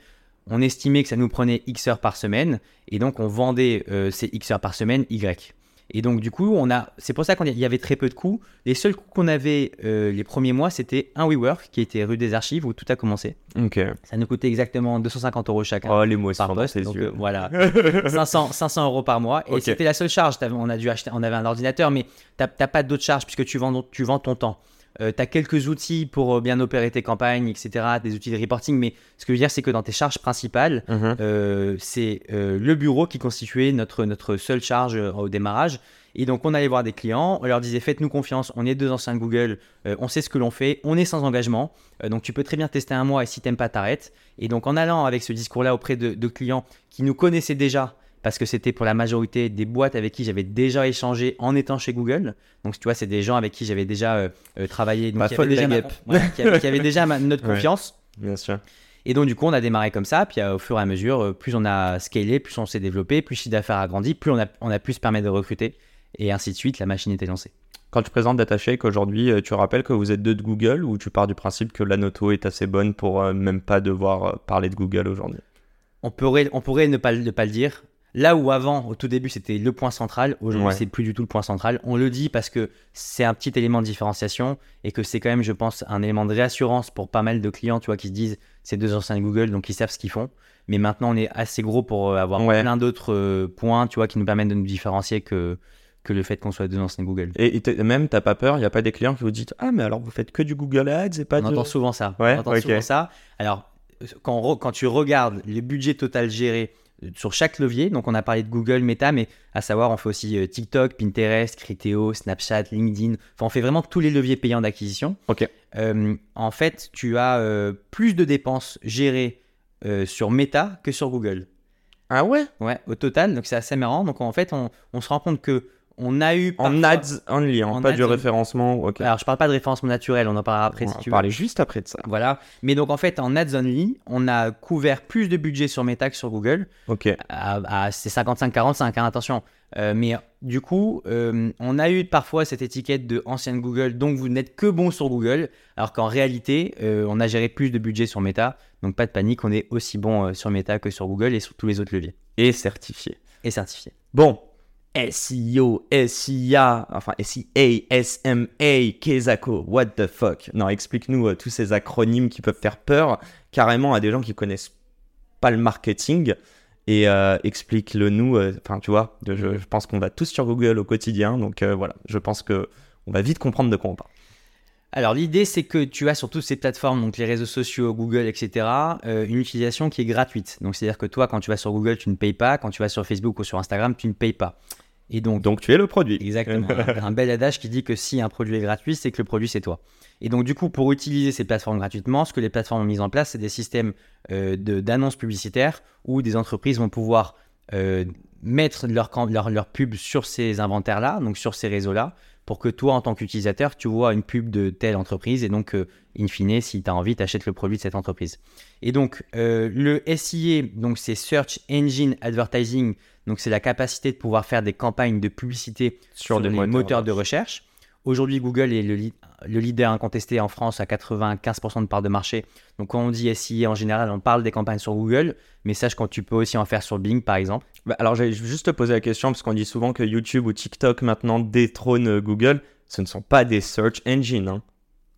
On estimait que ça nous prenait X heures par semaine. Et donc, on vendait euh, ces X heures par semaine Y. Et donc, du coup, on a, c'est pour ça qu'il y avait très peu de coûts. Les seuls coûts qu'on avait euh, les premiers mois, c'était un WeWork qui était rue des Archives où tout a commencé. Ok. Ça nous coûtait exactement 250 euros chacun Oh, les mots par poste. Donc, yeux. euh, voilà, 500, 500 euros par mois. Et c'était la seule charge. On a dû acheter, on avait un ordinateur, mais t'as t'as pas d'autres charges puisque tu vends, tu vends ton temps. Tu as quelques outils pour euh, bien opérer tes campagnes, etc. Des outils de reporting, mais ce que je veux dire, c'est que dans tes charges principales, Mhm. euh, c'est euh, le bureau qui constituait notre, notre seule charge euh, au démarrage. Et donc, on allait voir des clients, on leur disait Faites-nous confiance, on est deux anciens Google, euh, on sait ce que l'on fait, on est sans engagement. Euh, donc, tu peux très bien tester un mois et si t'aimes pas, t'arrêtes. Et donc, en allant avec ce discours-là auprès de, de clients qui nous connaissaient déjà, parce que c'était pour la majorité des boîtes avec qui j'avais déjà échangé en étant chez Google. Donc, tu vois, c'est des gens avec qui j'avais déjà euh, euh, travaillé, donc Pas qui, avaient déjà ma- voilà, qui avaient- qui avaient déjà ma- notre Ouais. confiance. Bien sûr. Et donc, du coup, on a démarré comme ça. Puis, euh, au fur et à mesure, plus on a scalé, plus on s'est développé, plus le chiffre d'affaires a grandi, plus on a, on a pu se permettre de recruter. Et ainsi de suite, la machine était lancée. Quand tu présentes DataShake aujourd'hui, tu rappelles que vous êtes deux de Google ou tu pars du principe que la noto est assez bonne pour même pas devoir parler de Google aujourd'hui? On pourrait, on pourrait ne, pas, ne pas le dire. Là où avant, au tout début, c'était le point central, aujourd'hui, Ouais. c'est plus du tout le point central. On le dit parce que c'est un petit élément de différenciation et que c'est quand même, je pense, un élément de réassurance pour pas mal de clients, tu vois, qui se disent c'est deux anciens de Google, donc ils savent ce qu'ils font. Mais maintenant, on est assez gros pour euh, avoir Ouais. plein d'autres euh, points, tu vois, qui nous permettent de nous différencier que, que le fait qu'on soit deux anciens de Google. Et, même, t'as pas peur, il n'y a pas des clients qui vous disent Ah, mais alors vous faites que du Google Ads et pas On de. entend souvent ça. Ouais, on entend souvent ça. Alors, quand, quand tu regardes le budget total géré sur chaque levier, donc on a parlé de Google, Meta, mais à savoir, on fait aussi euh, TikTok, Pinterest, Criteo, Snapchat, LinkedIn. Enfin, on fait vraiment tous les leviers payants d'acquisition. Ok. Euh, en fait, tu as euh, plus de dépenses gérées euh, sur Meta que sur Google. Ah ouais? Ouais, au total, donc c'est assez marrant. Donc en fait, on, on se rend compte que on a eu En parfois- ads only, en pas ads du référencement. Alors, je parle pas de référencement naturel, on en parlera après on si va tu veux. parler juste après de ça. Voilà. Mais donc en fait, en ads only, on a couvert plus de budget sur Meta que sur Google. Ok. À, à- c'est 55-45, hein, attention. Euh, mais du coup, euh, on a eu parfois cette étiquette de ancienne Google, donc vous n'êtes que bon sur Google, alors qu'en réalité, euh, on a géré plus de budget sur Meta. Donc pas de panique, on est aussi bon sur Meta que sur Google et sur tous les autres leviers. Et certifié. Et certifié. Bon. SEO, SIA, enfin SIA, SMA, Kezako, what the fuck Non, explique-nous euh, tous ces acronymes qui peuvent faire peur carrément à des gens qui connaissent pas le marketing et euh, explique-le nous. euh, Enfin, tu vois, je, pense qu'on va tous sur Google au quotidien, donc voilà, je pense que on va vite comprendre de quoi on parle. Alors l'idée c'est que tu as sur toutes ces plateformes, donc les réseaux sociaux, Google, etc., une utilisation qui est gratuite. Donc c'est-à-dire que toi quand tu vas sur Google tu ne payes pas, quand tu vas sur Facebook ou sur Instagram tu ne payes pas. Et donc, Donc tu es le produit. exactement, un, un bel adage qui dit que si un produit est gratuit c'est que le produit c'est toi. Et donc du coup pour utiliser ces plateformes gratuitement, ce que les plateformes ont mis en place c'est des systèmes euh, de- d'annonces publicitaires où des entreprises vont pouvoir euh, mettre leur, leur, leur pub sur ces inventaires-là, donc sur ces réseaux-là, pour que toi, en tant qu'utilisateur, tu vois une pub de telle entreprise et donc, euh, in fine, si tu as envie, tu achètes le produit de cette entreprise. Et donc, euh, le SIA, donc c'est Search Engine Advertising, donc c'est la capacité de pouvoir faire des campagnes de publicité sur, des les moteurs, de recherche. Aujourd'hui, Google est le, leader incontesté en France à 95% de part de marché. Donc, quand on dit SIA en général, on parle des campagnes sur Google, mais sache quand tu peux aussi en faire sur Bing, par exemple. Bah, alors j'allais juste te poser la question parce qu'on dit souvent que YouTube ou TikTok maintenant détrônent euh, Google. Ce ne sont pas des search engines, hein.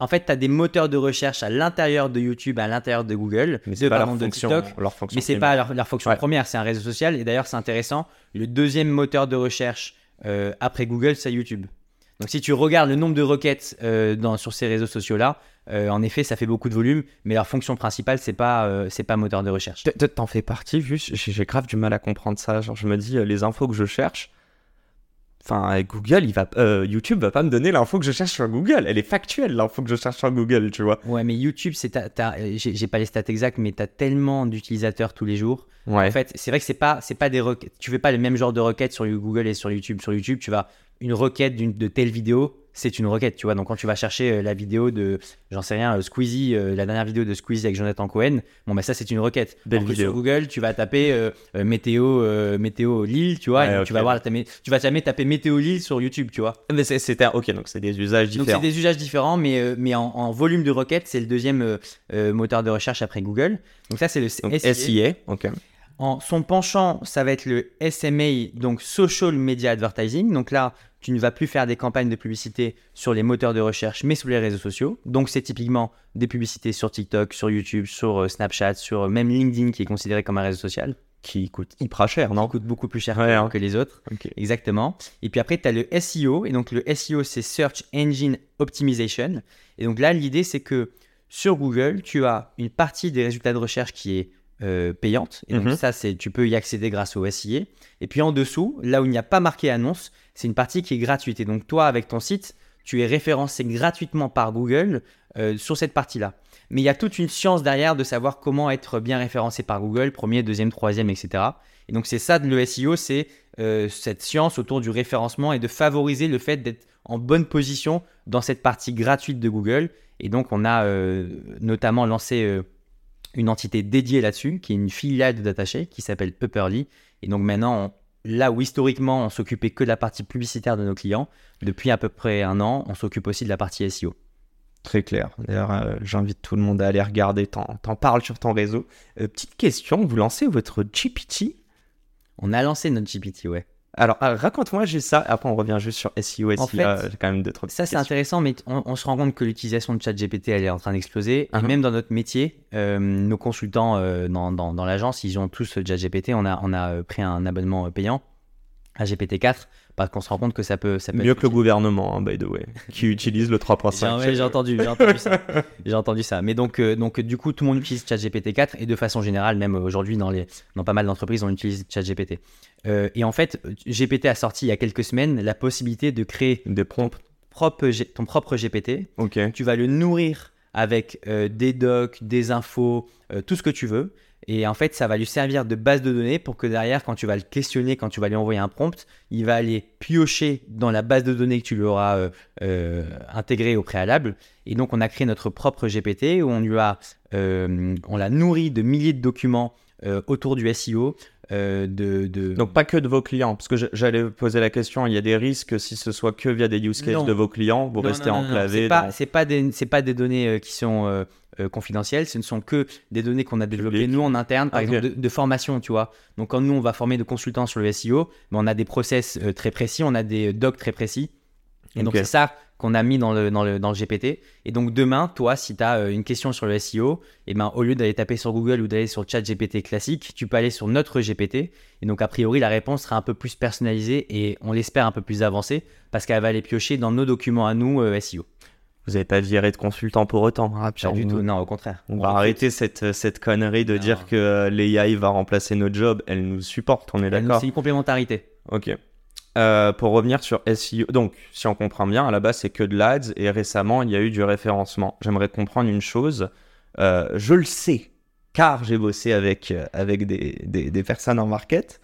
En fait, tu as des moteurs de recherche à l'intérieur de YouTube, à l'intérieur de Google, mais de- pas leur de fonction, TikTok, leur fonction mais c'est pas leur, leur fonction Ouais. première, c'est un réseau social. Et d'ailleurs, c'est intéressant, le deuxième moteur de recherche euh, après Google, c'est YouTube. Donc si tu regardes le nombre de requêtes euh, dans, sur ces réseaux sociaux-là, euh, en effet, ça fait beaucoup de volume, mais leur fonction principale, c'est pas, euh, c'est pas moteur de recherche. T'en fais partie, juste, j'ai grave du mal à comprendre ça. Genre, je me dis, les infos que je cherche, enfin, Google, il va, YouTube va pas me donner l'info que je cherche sur Google. Elle est factuelle, l'info que je cherche sur Google, tu vois. Ouais, mais YouTube, c'est j'ai pas les stats exacts, mais tu as tellement d'utilisateurs tous les jours. Ouais. En fait, c'est vrai que c'est pas, c'est pas des requêtes. Tu fais pas le même genre de requête sur Google et sur YouTube. Sur YouTube, tu vas une requête d'une de telle vidéo, c'est une requête, tu vois. Donc quand tu vas chercher euh, la vidéo de, j'en sais rien, euh, Squeezie, euh, la dernière vidéo de Squeezie avec Jonathan Cohen, bon bah ça c'est une requête. Belle vidéo. Sur Google, tu vas taper euh, euh, météo, météo Lille, tu vois. Ouais, et. Tu vas voir, tu vas jamais taper météo Lille sur YouTube, tu vois. Mais c'est- c'était, ok, donc c'est des usages Donc c'est différents. des usages différents, mais, mais en, en volume de requête, c'est le deuxième moteur de recherche après Google. Donc ça c'est le Donc SIA. SIA, ok. En son penchant, ça va être le SMA, donc Social Media Advertising. Donc là, tu ne vas plus faire des campagnes de publicité sur les moteurs de recherche, mais sur les réseaux sociaux. Donc c'est typiquement des publicités sur TikTok, sur YouTube, sur euh, Snapchat, sur euh, même LinkedIn qui est considéré comme un réseau social, Qui coûte hyper cher, qui non coûte beaucoup plus cher Ouais, hein. que les autres. Exactement. Et puis après, tu as le SEO. Et donc, le SEO, c'est Search Engine Optimization. Et donc là, l'idée, c'est que sur Google, tu as une partie des résultats de recherche qui est euh, payante. Et donc, Mhm. ça, c'est tu peux y accéder grâce au SIA. Et puis en dessous, là où il n'y a pas marqué annonce, c'est une partie qui est gratuite. Et donc, toi, avec ton site, tu es référencé gratuitement par Google euh, sur cette partie-là. Mais il y a toute une science derrière de savoir comment être bien référencé par Google, premier, deuxième, troisième, etc. Et donc c'est ça de le SEO, c'est euh, cette science autour du référencement et de favoriser le fait d'être en bonne position dans cette partie gratuite de Google. Et donc on a euh, notamment lancé une entité dédiée là-dessus, qui est une filiale de Dataché, qui s'appelle Upperly. Et donc maintenant, on- là où historiquement on s'occupait que de la partie publicitaire de nos clients, depuis à peu près un an, on s'occupe aussi de la partie SEO. Très clair. D'ailleurs, euh, j'invite tout le monde à aller regarder. T'en, t'en parles sur ton réseau. Euh, petite question, vous lancez votre GPT On a lancé notre GPT, ouais. Alors, ah, raconte-moi juste ça. Après, on revient juste sur SEO, SIA. En fait, euh, j'ai quand même deux, trois Ça, c'est intéressant, mais on, on se rend compte que l'utilisation de ChatGPT, elle est en train d'exploser. Uh-huh. Et même dans notre métier, euh, nos consultants euh, dans, dans, dans l'agence, ils ont tous ChatGPT. On a, on a euh, pris un abonnement euh, payant à GPT-4 parce qu'on se rend compte que ça peut, ça peut Mieux être que le gouvernement, hein, by the way, qui utilise le 3.5. J'ai ouais, j'ai entendu, j'ai entendu ça. J'ai entendu ça. Mais donc, euh, donc, du coup, tout le monde utilise ChatGPT 4 et de façon générale, même aujourd'hui, dans, les, dans pas mal d'entreprises, on utilise ChatGPT. Euh, et en fait, GPT a sorti il y a quelques semaines la possibilité de créer Des prompts. propre ton propre GPT. Ok. Tu vas le nourrir avec euh, des docs, des infos, tout ce que tu veux. Et en fait, ça va lui servir de base de données pour que derrière, quand tu vas le questionner, quand tu vas lui envoyer un prompt, il va aller piocher dans la base de données que tu lui auras euh, euh, intégrée au préalable. Et donc, on a créé notre propre GPT où on lui a, euh, on l'a nourri de milliers de documents autour du SEO, euh, de, de- Donc pas que de vos clients, parce que j'allais poser la question, il y a des risques si ce soit que via des use cases Non. de vos clients, vous Non, restez non, non, non, enclavé. C'est pas, dans- c'est pas des, c'est pas des données euh, qui sont euh, confidentielles. Ce ne sont que des données qu'on a développées Public. nous en interne, par exemple de, de formation, tu vois. Donc quand nous on va former des consultants sur le SEO, mais on a des process euh, très précis, on a des docs très précis. Et donc c'est ça qu'on a mis dans le, dans, le, dans le GPT. Et donc demain, toi, si tu as une question sur le SEO, et ben, au lieu d'aller taper sur Google ou d'aller sur le chat GPT classique, tu peux aller sur notre GPT. Et donc a priori, la réponse sera un peu plus personnalisée et on l'espère un peu plus avancée parce qu'elle va aller piocher dans nos documents à nous euh, SEO. Vous n'avez pas viré de consultant pour autant. hein, Pas Pierre, du on- tout, non, au contraire. On va arrêter cette, cette connerie de Non. dire que euh, l'AI va remplacer notre job. Elle nous supporte, on est d'accord C'est une complémentarité. Ok. Euh, pour revenir sur SEO, donc si on comprend bien, à la base c'est que de l'ADS et récemment il y a eu du référencement. J'aimerais comprendre une chose. Euh, je le sais, car j'ai bossé avec, euh, avec des, des, des personnes en market.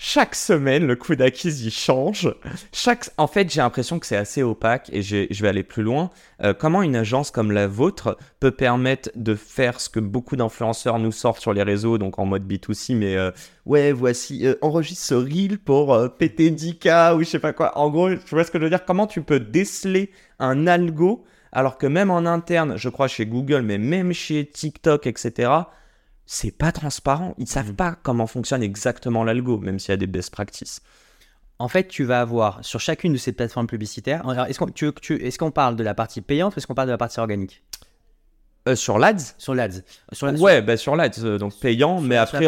Chaque semaine, le coût d'acquise il change. En fait, j'ai l'impression que c'est assez opaque et je vais aller plus loin. Euh, comment une agence comme la vôtre peut permettre de faire ce que beaucoup d'influenceurs nous sortent sur les réseaux, donc en mode B2C, mais euh, ouais, voici, euh, enregistre ce reel pour péter 10K ou je sais pas quoi. En gros, tu vois ce que je veux dire? Comment tu peux déceler un algo alors que même en interne, je crois chez Google, mais même chez TikTok, etc., c'est pas transparent. Ils savent Mhm. pas comment fonctionne exactement l'algo, même s'il y a des best practices. En fait, tu vas avoir sur chacune de ces plateformes publicitaires. Alors, est-ce qu'on tu tu- qu'on parle de la partie payante ou est-ce qu'on parle de la partie organique? Euh, sur l'ADS Sur l'ADS. Sur Ouais, bah sur l'ADS, euh, donc payant, mais sur après, j'ai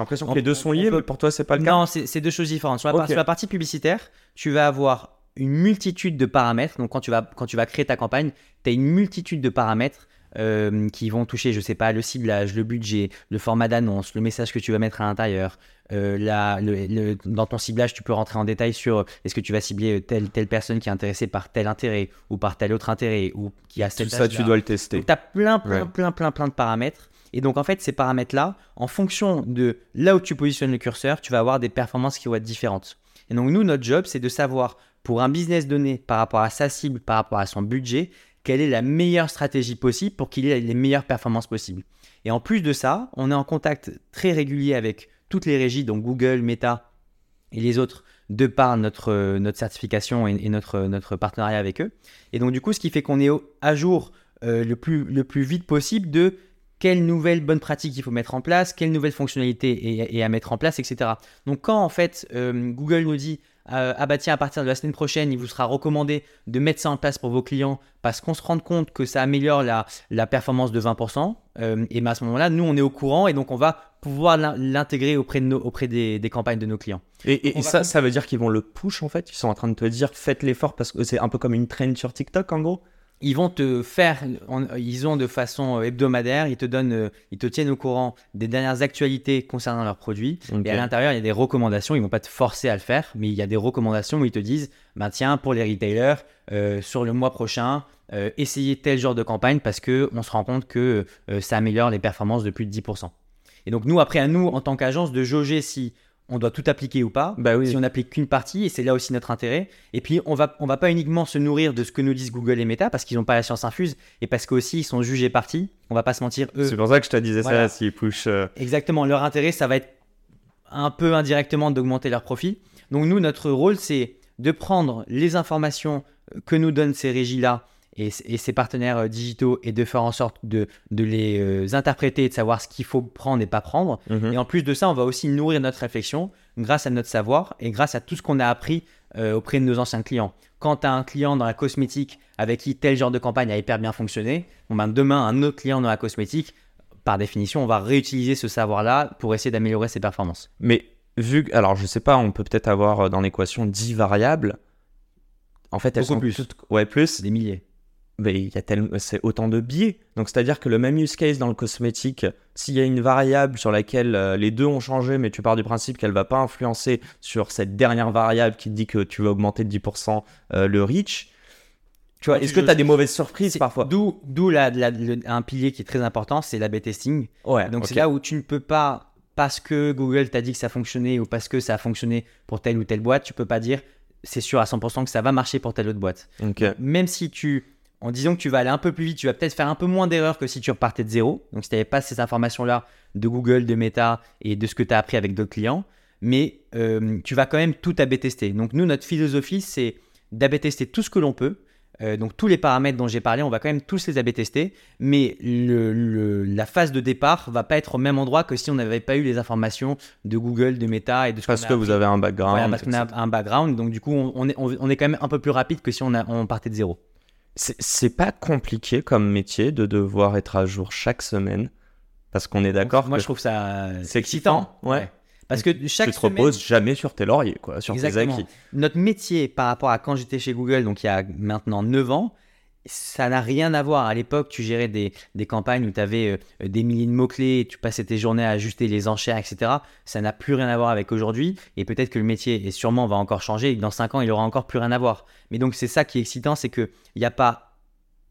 l'impression que On- les deux sont on liés, peut- mais pour toi, c'est pas le cas. Non, c'est deux choses différentes. Sur la, sur la partie publicitaire, tu vas avoir une multitude de paramètres. Donc, quand tu vas, quand tu vas créer ta campagne, tu as une multitude de paramètres euh, qui vont toucher, je sais pas, le ciblage, le budget, le format d'annonce, le message que tu vas mettre à l'intérieur. Euh, la- le- le- dans ton ciblage, tu peux rentrer en détail sur euh, est-ce que tu vas cibler telle, telle personne qui est intéressée par tel intérêt ou par tel autre intérêt ou qui a Tout ça, tu dois le tester. Tu as plein, plein, Ouais. plein, plein, plein de paramètres. Et donc, en fait, ces paramètres-là, en fonction de là où tu positionnes le curseur, tu vas avoir des performances qui vont être différentes. Et donc, nous, notre job, c'est de savoir, pour un business donné, par rapport à sa cible, par rapport à son budget, quelle est la meilleure stratégie possible pour qu'il ait les meilleures performances possibles. Et en plus de ça, on est en contact très régulier avec toutes les régies, donc Google, Meta et les autres, de par notre, euh, notre certification et, et notre, partenariat avec eux. Et donc, du coup, ce qui fait qu'on est au- à jour euh, le, plus, vite possible de quelles nouvelles bonnes pratiques il faut mettre en place, quelles nouvelles fonctionnalités et à mettre en place, etc. Donc, quand en fait euh, Google nous dit euh, ah bah tiens, à partir de la semaine prochaine, il vous sera recommandé de mettre ça en place pour vos clients parce qu'on se rend compte que ça améliore la, la performance de 20%. euh, et ben à ce moment-là, nous, on est au courant et donc on va pouvoir l'in- l'intégrer auprès, de nos, auprès des, des campagnes de nos clients. Et, et- et ça, ça veut dire qu'ils vont le push en fait? Ils sont en train de te dire faites l'effort parce que c'est un peu comme une trend sur TikTok en gros? Ils vont te faire, ils ont de façon euh, hebdomadaire, ils te donnent, euh, ils te tiennent au courant des dernières actualités concernant leurs produits. Et à l'intérieur, il y a des recommandations. Ils vont pas te forcer à le faire, mais il y a des recommandations où ils te disent, ben tiens, pour les retailers, euh, sur le mois prochain, euh, essayez tel genre de campagne parce que on se rend compte que euh, ça améliore les performances de plus de 10%. Et donc nous, après à nous, en tant qu'agence, de jauger si on doit tout appliquer ou pas. Bah oui. Si on n'applique qu'une partie, et c'est là aussi notre intérêt. Et puis, on va, on va pas uniquement se nourrir de ce que nous disent Google et Meta, parce qu'ils n'ont pas la science infuse, et parce qu'aussi, ils sont jugés partis. On va pas se mentir, eux. C'est pour ça que je te disais Voilà. ça s'ils push. euh, Exactement, leur intérêt, ça va être un peu indirectement d'augmenter leur profit. Donc nous, notre rôle, c'est de prendre les informations que nous donnent ces régies-là et, et ces partenaires euh, digitaux et de faire en sorte de, de les euh, interpréter et de savoir ce qu'il faut prendre et pas prendre. mhm. Et en plus de ça, on va aussi nourrir notre réflexion grâce à notre savoir et grâce à tout ce qu'on a appris euh, auprès de nos anciens clients. Quand tu as un client dans la cosmétique avec qui tel genre de campagne a hyper bien fonctionné, bon ben demain, un autre client dans la cosmétique, par définition, on va réutiliser ce savoir-là pour essayer d'améliorer ses performances. Mais vu que- alors je sais pas, on peut peut-être avoir dans l'équation 10 variables. En fait, elles Beaucoup sont plus. toutes- ouais, plus. Des milliers. Mais il y a tellement, c'est autant de biais. Donc c'est-à-dire que le même use case dans le cosmétique, s'il y a une variable sur laquelle euh, les deux ont changé, mais tu pars du principe qu'elle va pas influencer sur cette dernière variable qui te dit que tu vas augmenter de 10% euh, le reach, tu vois, est-ce que tu as des mauvaises surprises parfois? D'où, d'où la- la- le- un pilier qui est très important, c'est l'A/B testing. Ouais. Donc c'est là où tu ne peux pas, parce que Google t'a dit que ça fonctionnait ou parce que ça a fonctionné pour telle ou telle boîte, tu peux pas dire c'est sûr à 100% que ça va marcher pour telle autre boîte. Ok. Même si tu, en disant que tu vas aller un peu plus vite, tu vas peut-être faire un peu moins d'erreurs que si tu repartais de zéro. Donc si tu n'avais pas ces informations-là de Google, de Meta et de ce que tu as appris avec d'autres clients, mais euh, tu vas quand même tout A/B tester. Donc nous, notre philosophie, c'est d'A/B tester tout ce que l'on peut. Euh, donc tous les paramètres dont j'ai parlé, on va quand même tous les A/B tester, mais le- le- la phase de départ va pas être au même endroit que si on n'avait pas eu les informations de Google, de Meta et de ce Parce que vous avez un background. Voilà, parce qu'on a un background, donc du coup on, on est, on, on est quand même un peu plus rapide que si on, a- on partait de zéro. C'est- pas compliqué comme métier de devoir être à jour chaque semaine. Parce qu'on est d'accord Moi que je trouve ça c'est excitant, ouais. Parce que chaque tu te semaine, reposes jamais sur tes lauriers, quoi, sur Exactement. tes acquis. notre métier par rapport à quand j'étais chez Google, donc il y a maintenant 9 ans, ça n'a rien à voir. À l'époque, tu gérais des, campagnes où tu avais euh, des milliers de mots-clés, tu passais tes journées à ajuster les enchères, etc. Ça n'a plus rien à voir avec aujourd'hui. Et peut-être que le métier, et sûrement, va encore changer et que dans 5 ans, il aura encore plus rien à voir. Mais donc, c'est ça qui est excitant, c'est qu'il n'y a pas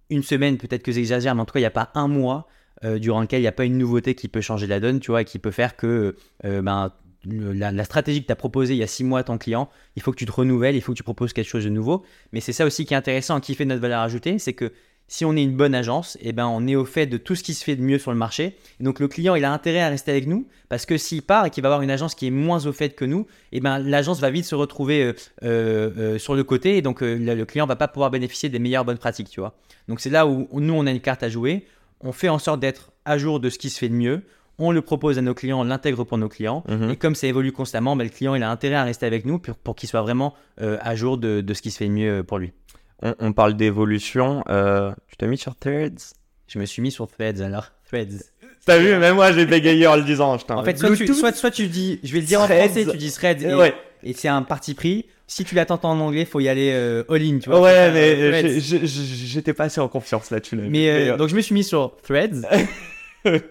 une semaine, peut-être que j'exagère, mais en tout cas, il n'y a pas un mois euh, durant lequel il n'y a pas une nouveauté qui peut changer la donne, tu vois, et qui peut faire que euh, ben, la, stratégie que tu as proposée il y a 6 mois à ton client, il faut que tu te renouvelles, il faut que tu proposes quelque chose de nouveau. Mais c'est ça aussi qui est intéressant, qui fait notre valeur ajoutée, c'est que si on est une bonne agence, eh ben on est au fait de tout ce qui se fait de mieux sur le marché. Donc le client, il a intérêt à rester avec nous parce que s'il part et qu'il va avoir une agence qui est moins au fait que nous, eh ben l'agence va vite se retrouver euh, euh, euh, sur le côté et donc le, le client va pas pouvoir bénéficier des meilleures bonnes pratiques, tu vois. Donc c'est là où nous on a une carte à jouer. On fait en sorte d'être à jour de ce qui se fait de mieux. On le propose à nos clients, on l'intègre pour nos clients. Mhm. Et comme ça évolue constamment, ben, le client il a intérêt à rester avec nous pour, pour qu'il soit vraiment euh, à jour de, de ce qui se fait de mieux pour lui. On, on parle d'évolution. euh, tu t'es mis sur Threads? Je me suis mis sur Threads alors. Threads. T'as vu, même moi j'ai bégayé en le disant. putain. En fait, soit tu, soit, soit tu dis, je vais le dire en français, tu dis Threads et, ouais, et c'est un parti pris. Si tu l'attends en anglais, faut y aller euh, all-in, tu vois. ouais, mais euh, euh, j'étais pas assez en confiance là-dessus. là. Mais euh, euh, donc je me suis mis sur Threads.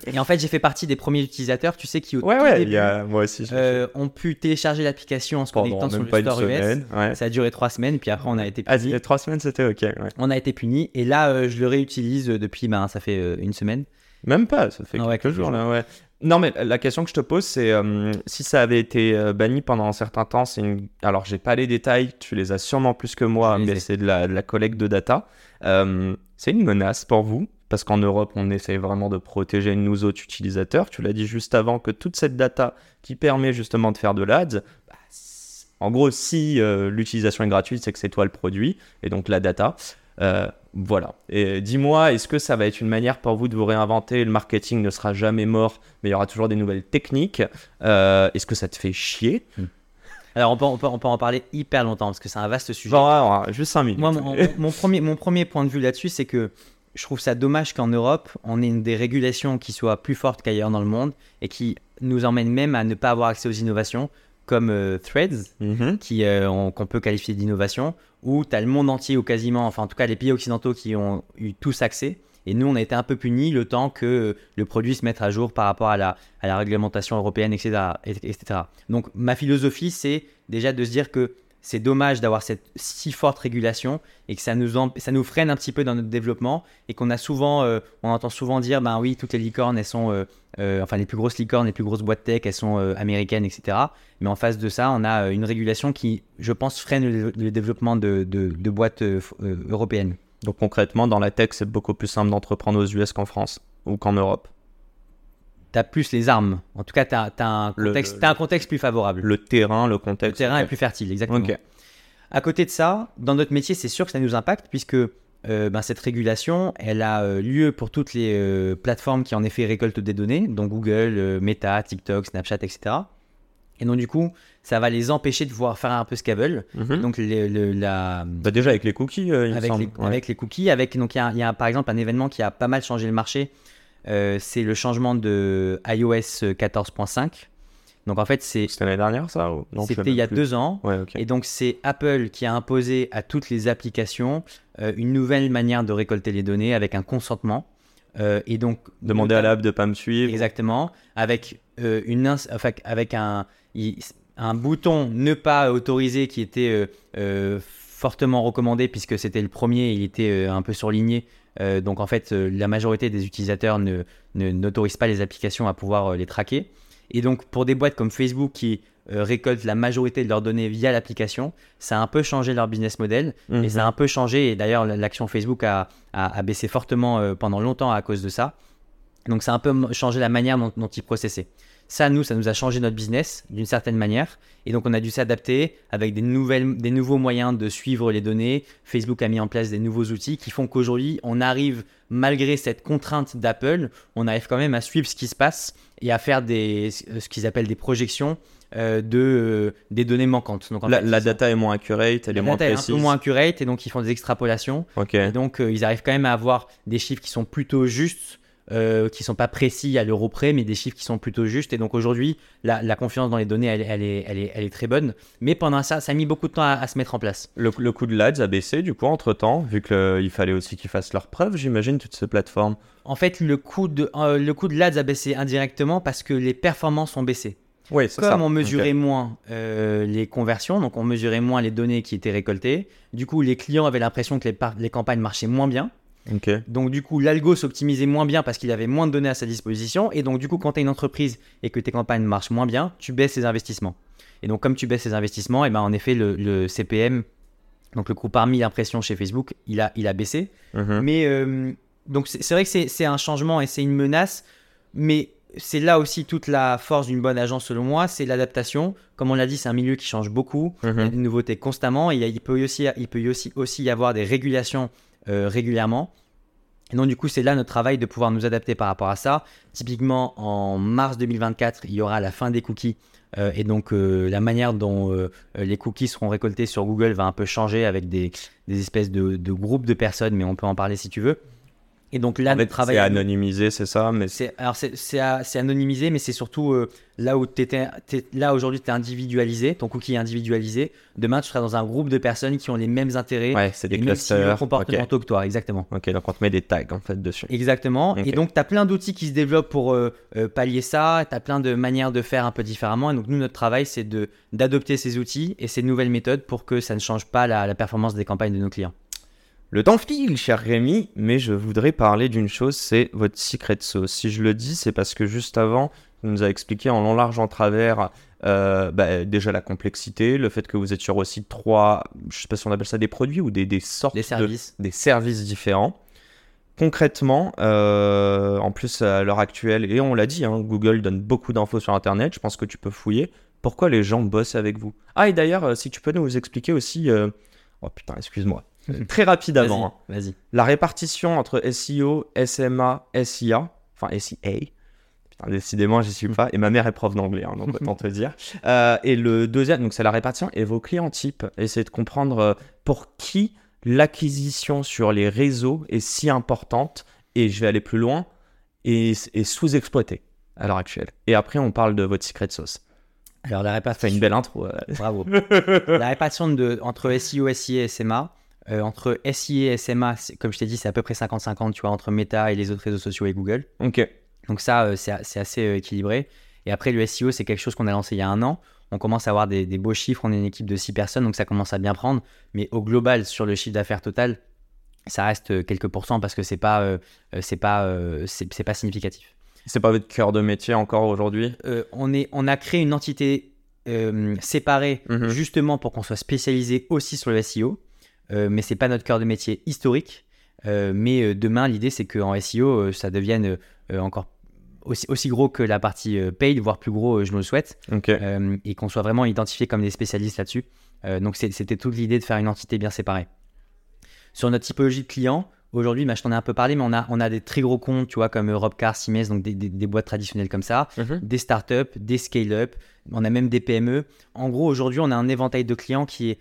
et en fait, j'ai fait partie des premiers utilisateurs, tu sais, qui au ouais, tout ouais, début, il y a moi aussi. j'ai euh, ont pu télécharger l'application en se connectant sur le store US. Ouais. Ça a duré trois semaines, puis après on a été Ah, puni. il y a trois semaines, c'était ok. On a été puni. Et là, euh, je le réutilise depuis, ben, ça fait euh, une semaine. Même pas, ça fait Ah quelques quelques jours jours. là, ouais. Non, mais la question que je te pose, c'est euh, si ça avait été euh, banni pendant un certain temps, c'est une. Alors, j'ai pas les détails, tu les as sûrement plus que moi, mais ai. c'est de la, de la collecte de data. Euh, c'est une menace pour vous parce qu'en Europe, on essaie vraiment de protéger nos autres utilisateurs. Tu l'as dit juste avant que toute cette data qui permet justement de faire de l'ADS, bah, en gros, si euh, l'utilisation est gratuite, c'est que c'est toi le produit et donc la data. Euh, voilà. Et dis-moi, est-ce que ça va être une manière pour vous de vous réinventer? Le marketing ne sera jamais mort, mais il y aura toujours des nouvelles techniques. Euh, est-ce que ça te fait chier? Alors, on peut, on, peut, on peut en parler hyper longtemps parce que c'est un vaste sujet. Alors, juste 5 minutes. Moi, mon, mon premier, mon premier point de vue là-dessus, c'est que je trouve ça dommage qu'en Europe, on ait une des régulations qui soient plus fortes qu'ailleurs dans le monde et qui nous emmènent même à ne pas avoir accès aux innovations comme euh, Threads, Mhm. qui, euh, on- qu'on peut qualifier d'innovation, où tu as le monde entier ou quasiment, enfin en tout cas les pays occidentaux qui ont eu tous accès. Et nous, on a été un peu punis le temps que euh, le produit se mette à jour par rapport à la, à la réglementation européenne, etc., et- etc. Donc ma philosophie, c'est déjà de se dire que c'est dommage d'avoir cette si forte régulation et que ça nous, ça nous freine un petit peu dans notre développement et qu'on a souvent, euh, on entend souvent dire, ben oui, toutes les licornes, elles sont, euh, euh, enfin les plus grosses licornes, les plus grosses boîtes tech, elles sont américaines, etc. Mais en face de ça, on a une régulation qui, je pense, freine le, développement de, de- boîtes européennes. Donc concrètement, dans la tech, c'est beaucoup plus simple d'entreprendre aux US qu'en France ou qu'en Europe. T'as plus les armes. En tout cas, t'as as un, Le- contexte- le- t'as un contexte plus favorable. Le terrain, le Le contexte. terrain ok. est plus fertile, exactement. À côté de ça, dans notre métier, c'est sûr que ça nous impacte puisque euh, ben, cette régulation, elle a euh, lieu pour toutes les euh, plateformes qui en effet récoltent des données, donc Google, Meta, TikTok, Snapchat, etc. Et donc du coup, ça va les empêcher de pouvoir faire un peu ce qu'elles veulent. Mhm. Donc les- le- la, Bah, déjà avec les cookies, il me avec, semble. les, Ouais. avec les cookies, avec donc il y a, il y a, par exemple un événement qui a pas mal changé le marché, euh, c'est le changement de iOS 14.5. Donc en fait, c'est C'était l'année dernière, ça ou... c'était il y a plus. deux ans. Ouais. Et donc c'est Apple qui a imposé à toutes les applications euh, une nouvelle manière de récolter les données avec un consentement. Euh, et donc Demander à l'app de pas me suivre. Exactement, avec une enfin, avec un un bouton ne pas autoriser qui était fortement recommandé puisque c'était le premier, il était un peu surligné. Euh, donc en fait, euh, la majorité des utilisateurs ne n'autorisent pas les applications à pouvoir euh, les traquer. Et donc pour des boîtes comme Facebook qui récoltent la majorité de leurs données via l'application, ça a un peu changé leur business model. Et ça a un peu changé. Et d'ailleurs, l'action Facebook a, a- a baissé fortement pendant longtemps à cause de ça. Donc, ça a un peu changé la manière dont, dont ils processaient. Ça, nous, ça nous a changé notre business d'une certaine manière. Et donc, on a dû s'adapter avec des, nouvelles, des nouveaux moyens de suivre les données. Facebook a mis en place des nouveaux outils qui font qu'aujourd'hui, on arrive, malgré cette contrainte d'Apple, on arrive quand même à suivre ce qui se passe et à faire des, ce qu'ils appellent des projections euh, de, euh, des données manquantes. Donc, en La, fait, data est moins accurate, elle est la moins data est un précise. peu moins accurate et donc ils font des extrapolations. Et donc, euh, ils arrivent quand même à avoir des chiffres qui sont plutôt justes, euh, qui sont pas précis à l'euro près, mais des chiffres qui sont plutôt justes. Et donc, aujourd'hui, la, la confiance dans les données, elle, elle est, elle, est, elle est très bonne. Mais pendant ça, ça a mis beaucoup de temps à, à se mettre en place. Le, le coût de l'ADS a baissé du coup entre temps, vu qu'il fallait aussi qu'ils fassent leurs preuves, j'imagine, toutes ces plateformes. En fait, le coût de, euh, le coût de l'ADS a baissé indirectement parce que les performances ont baissé. Oui, c'est Comme ça. on mesurait moins euh, les conversions, donc on mesurait moins les données qui étaient récoltées, du coup, les clients avaient l'impression que les campagnes marchaient moins bien. Donc du coup, l'algo s'optimisait moins bien parce qu'il avait moins de données à sa disposition. Et donc du coup, quand tu es une entreprise et que tes campagnes marchent moins bien, tu baisses tes investissements. Et donc comme tu baisses tes investissements, et ben en effet, le, le CPM, donc le coût par mille impressions chez Facebook, il a, il a baissé. Mhm. Mais euh, donc c'est vrai que c'est un changement et c'est une menace, mais c'est là aussi toute la force d'une bonne agence selon moi, c'est l'adaptation. Comme on l'a dit, c'est un milieu qui change beaucoup. Il y a des nouveautés constamment et il, peut aussi, il peut aussi, aussi y avoir des régulations euh, régulièrement. Et donc du coup, c'est là notre travail de pouvoir nous adapter par rapport à ça. Typiquement, en mars 2024, il y aura la fin des cookies. euh, et donc euh, la manière dont les cookies seront récoltés sur Google va un peu changer avec des, espèces de groupes de personnes, mais on peut en parler si tu veux. Et donc là, En fait, travail... c'est anonymisé, c'est ça, mais C'est alors c'est anonymisé, mais c'est surtout euh, là où t'es là aujourd'hui tu es individualisé, ton cookie est individualisé. Demain tu seras dans un groupe de personnes qui ont les mêmes intérêts, ouais, c'est des les clusters. Comportementaux que toi, exactement. ok, donc on te met des tags en fait dessus. Exactement. Et donc, tu as plein d'outils qui se développent pour euh, euh, pallier ça. Tu as plein de manières de faire un peu différemment. Et donc, nous, notre travail, c'est de- d'adopter ces outils et ces nouvelles méthodes pour que ça ne change pas la, la performance des campagnes de nos clients. Le temps file, cher Rémi, mais je voudrais parler d'une chose, c'est votre secret sauce. Si je le dis, c'est parce que juste avant, vous nous avez expliqué en long, large, en travers, euh, bah, déjà la complexité, le fait que vous êtes sur aussi trois, je sais pas si on appelle ça des produits ou des, des sortes Des de- services. des services différents. Concrètement, euh, en plus à l'heure actuelle, et on l'a dit, hein, Google donne beaucoup d'infos sur Internet, je pense que tu peux fouiller. Pourquoi les gens bossent avec vous? Ah, et d'ailleurs, euh, si tu peux nous expliquer aussi... euh, Oh putain, excuse-moi. Très rapidement. hein. Vas-y. La répartition entre SEO, SMA, SIA, enfin SIA, putain, décidément, j'y suis pas, et ma mère est prof d'anglais, hein, donc autant te dire. Euh, et le deuxième, donc c'est la répartition et vos clients types. Essayez de comprendre euh, pour qui l'acquisition sur les réseaux est si importante, et je vais aller plus loin, et, et sous-exploitée à l'heure actuelle. Et après, on parle de votre secret sauce. Alors, la répartition. une belle intro. euh. Bravo. la répartition de, entre SEO, SIA et SMA. Euh, entre SIA et SMA, comme je t'ai dit, c'est à peu près 50-50, tu vois, entre Meta et les autres réseaux sociaux et Google. Ok. Donc ça, euh, c'est assez euh, équilibré. Et après, le SEO, c'est quelque chose qu'on a lancé il y a un an. On commence à avoir des, des beaux chiffres. On est une équipe de 6 personnes, donc ça commence à bien prendre. Mais au global, sur le chiffre d'affaires total, ça reste euh, quelques pourcents parce que c'est pas, euh, c'est pas, c'est pas significatif. C'est pas votre cœur de métier encore aujourd'hui? On, est, on a créé une entité séparée Mhm. justement pour qu'on soit spécialisé aussi sur le SEO. Euh, mais c'est pas notre cœur de métier historique. Euh, mais euh, demain, l'idée, c'est qu'en SEO, ça devienne encore aussi, aussi gros que la partie paid, voire plus gros, je me le souhaite, et qu'on soit vraiment identifié comme des spécialistes là-dessus. Donc c'était toute l'idée de faire une entité bien séparée. Sur notre typologie de clients, aujourd'hui, bah, je t'en ai un peu parlé, mais on a, on a des très gros comptes, tu vois, comme Robcar, Siemens, donc des, des- des boîtes traditionnelles comme ça Mhm. des startups, des scale-up, on a même des PME. En gros, aujourd'hui, on a un éventail de clients qui est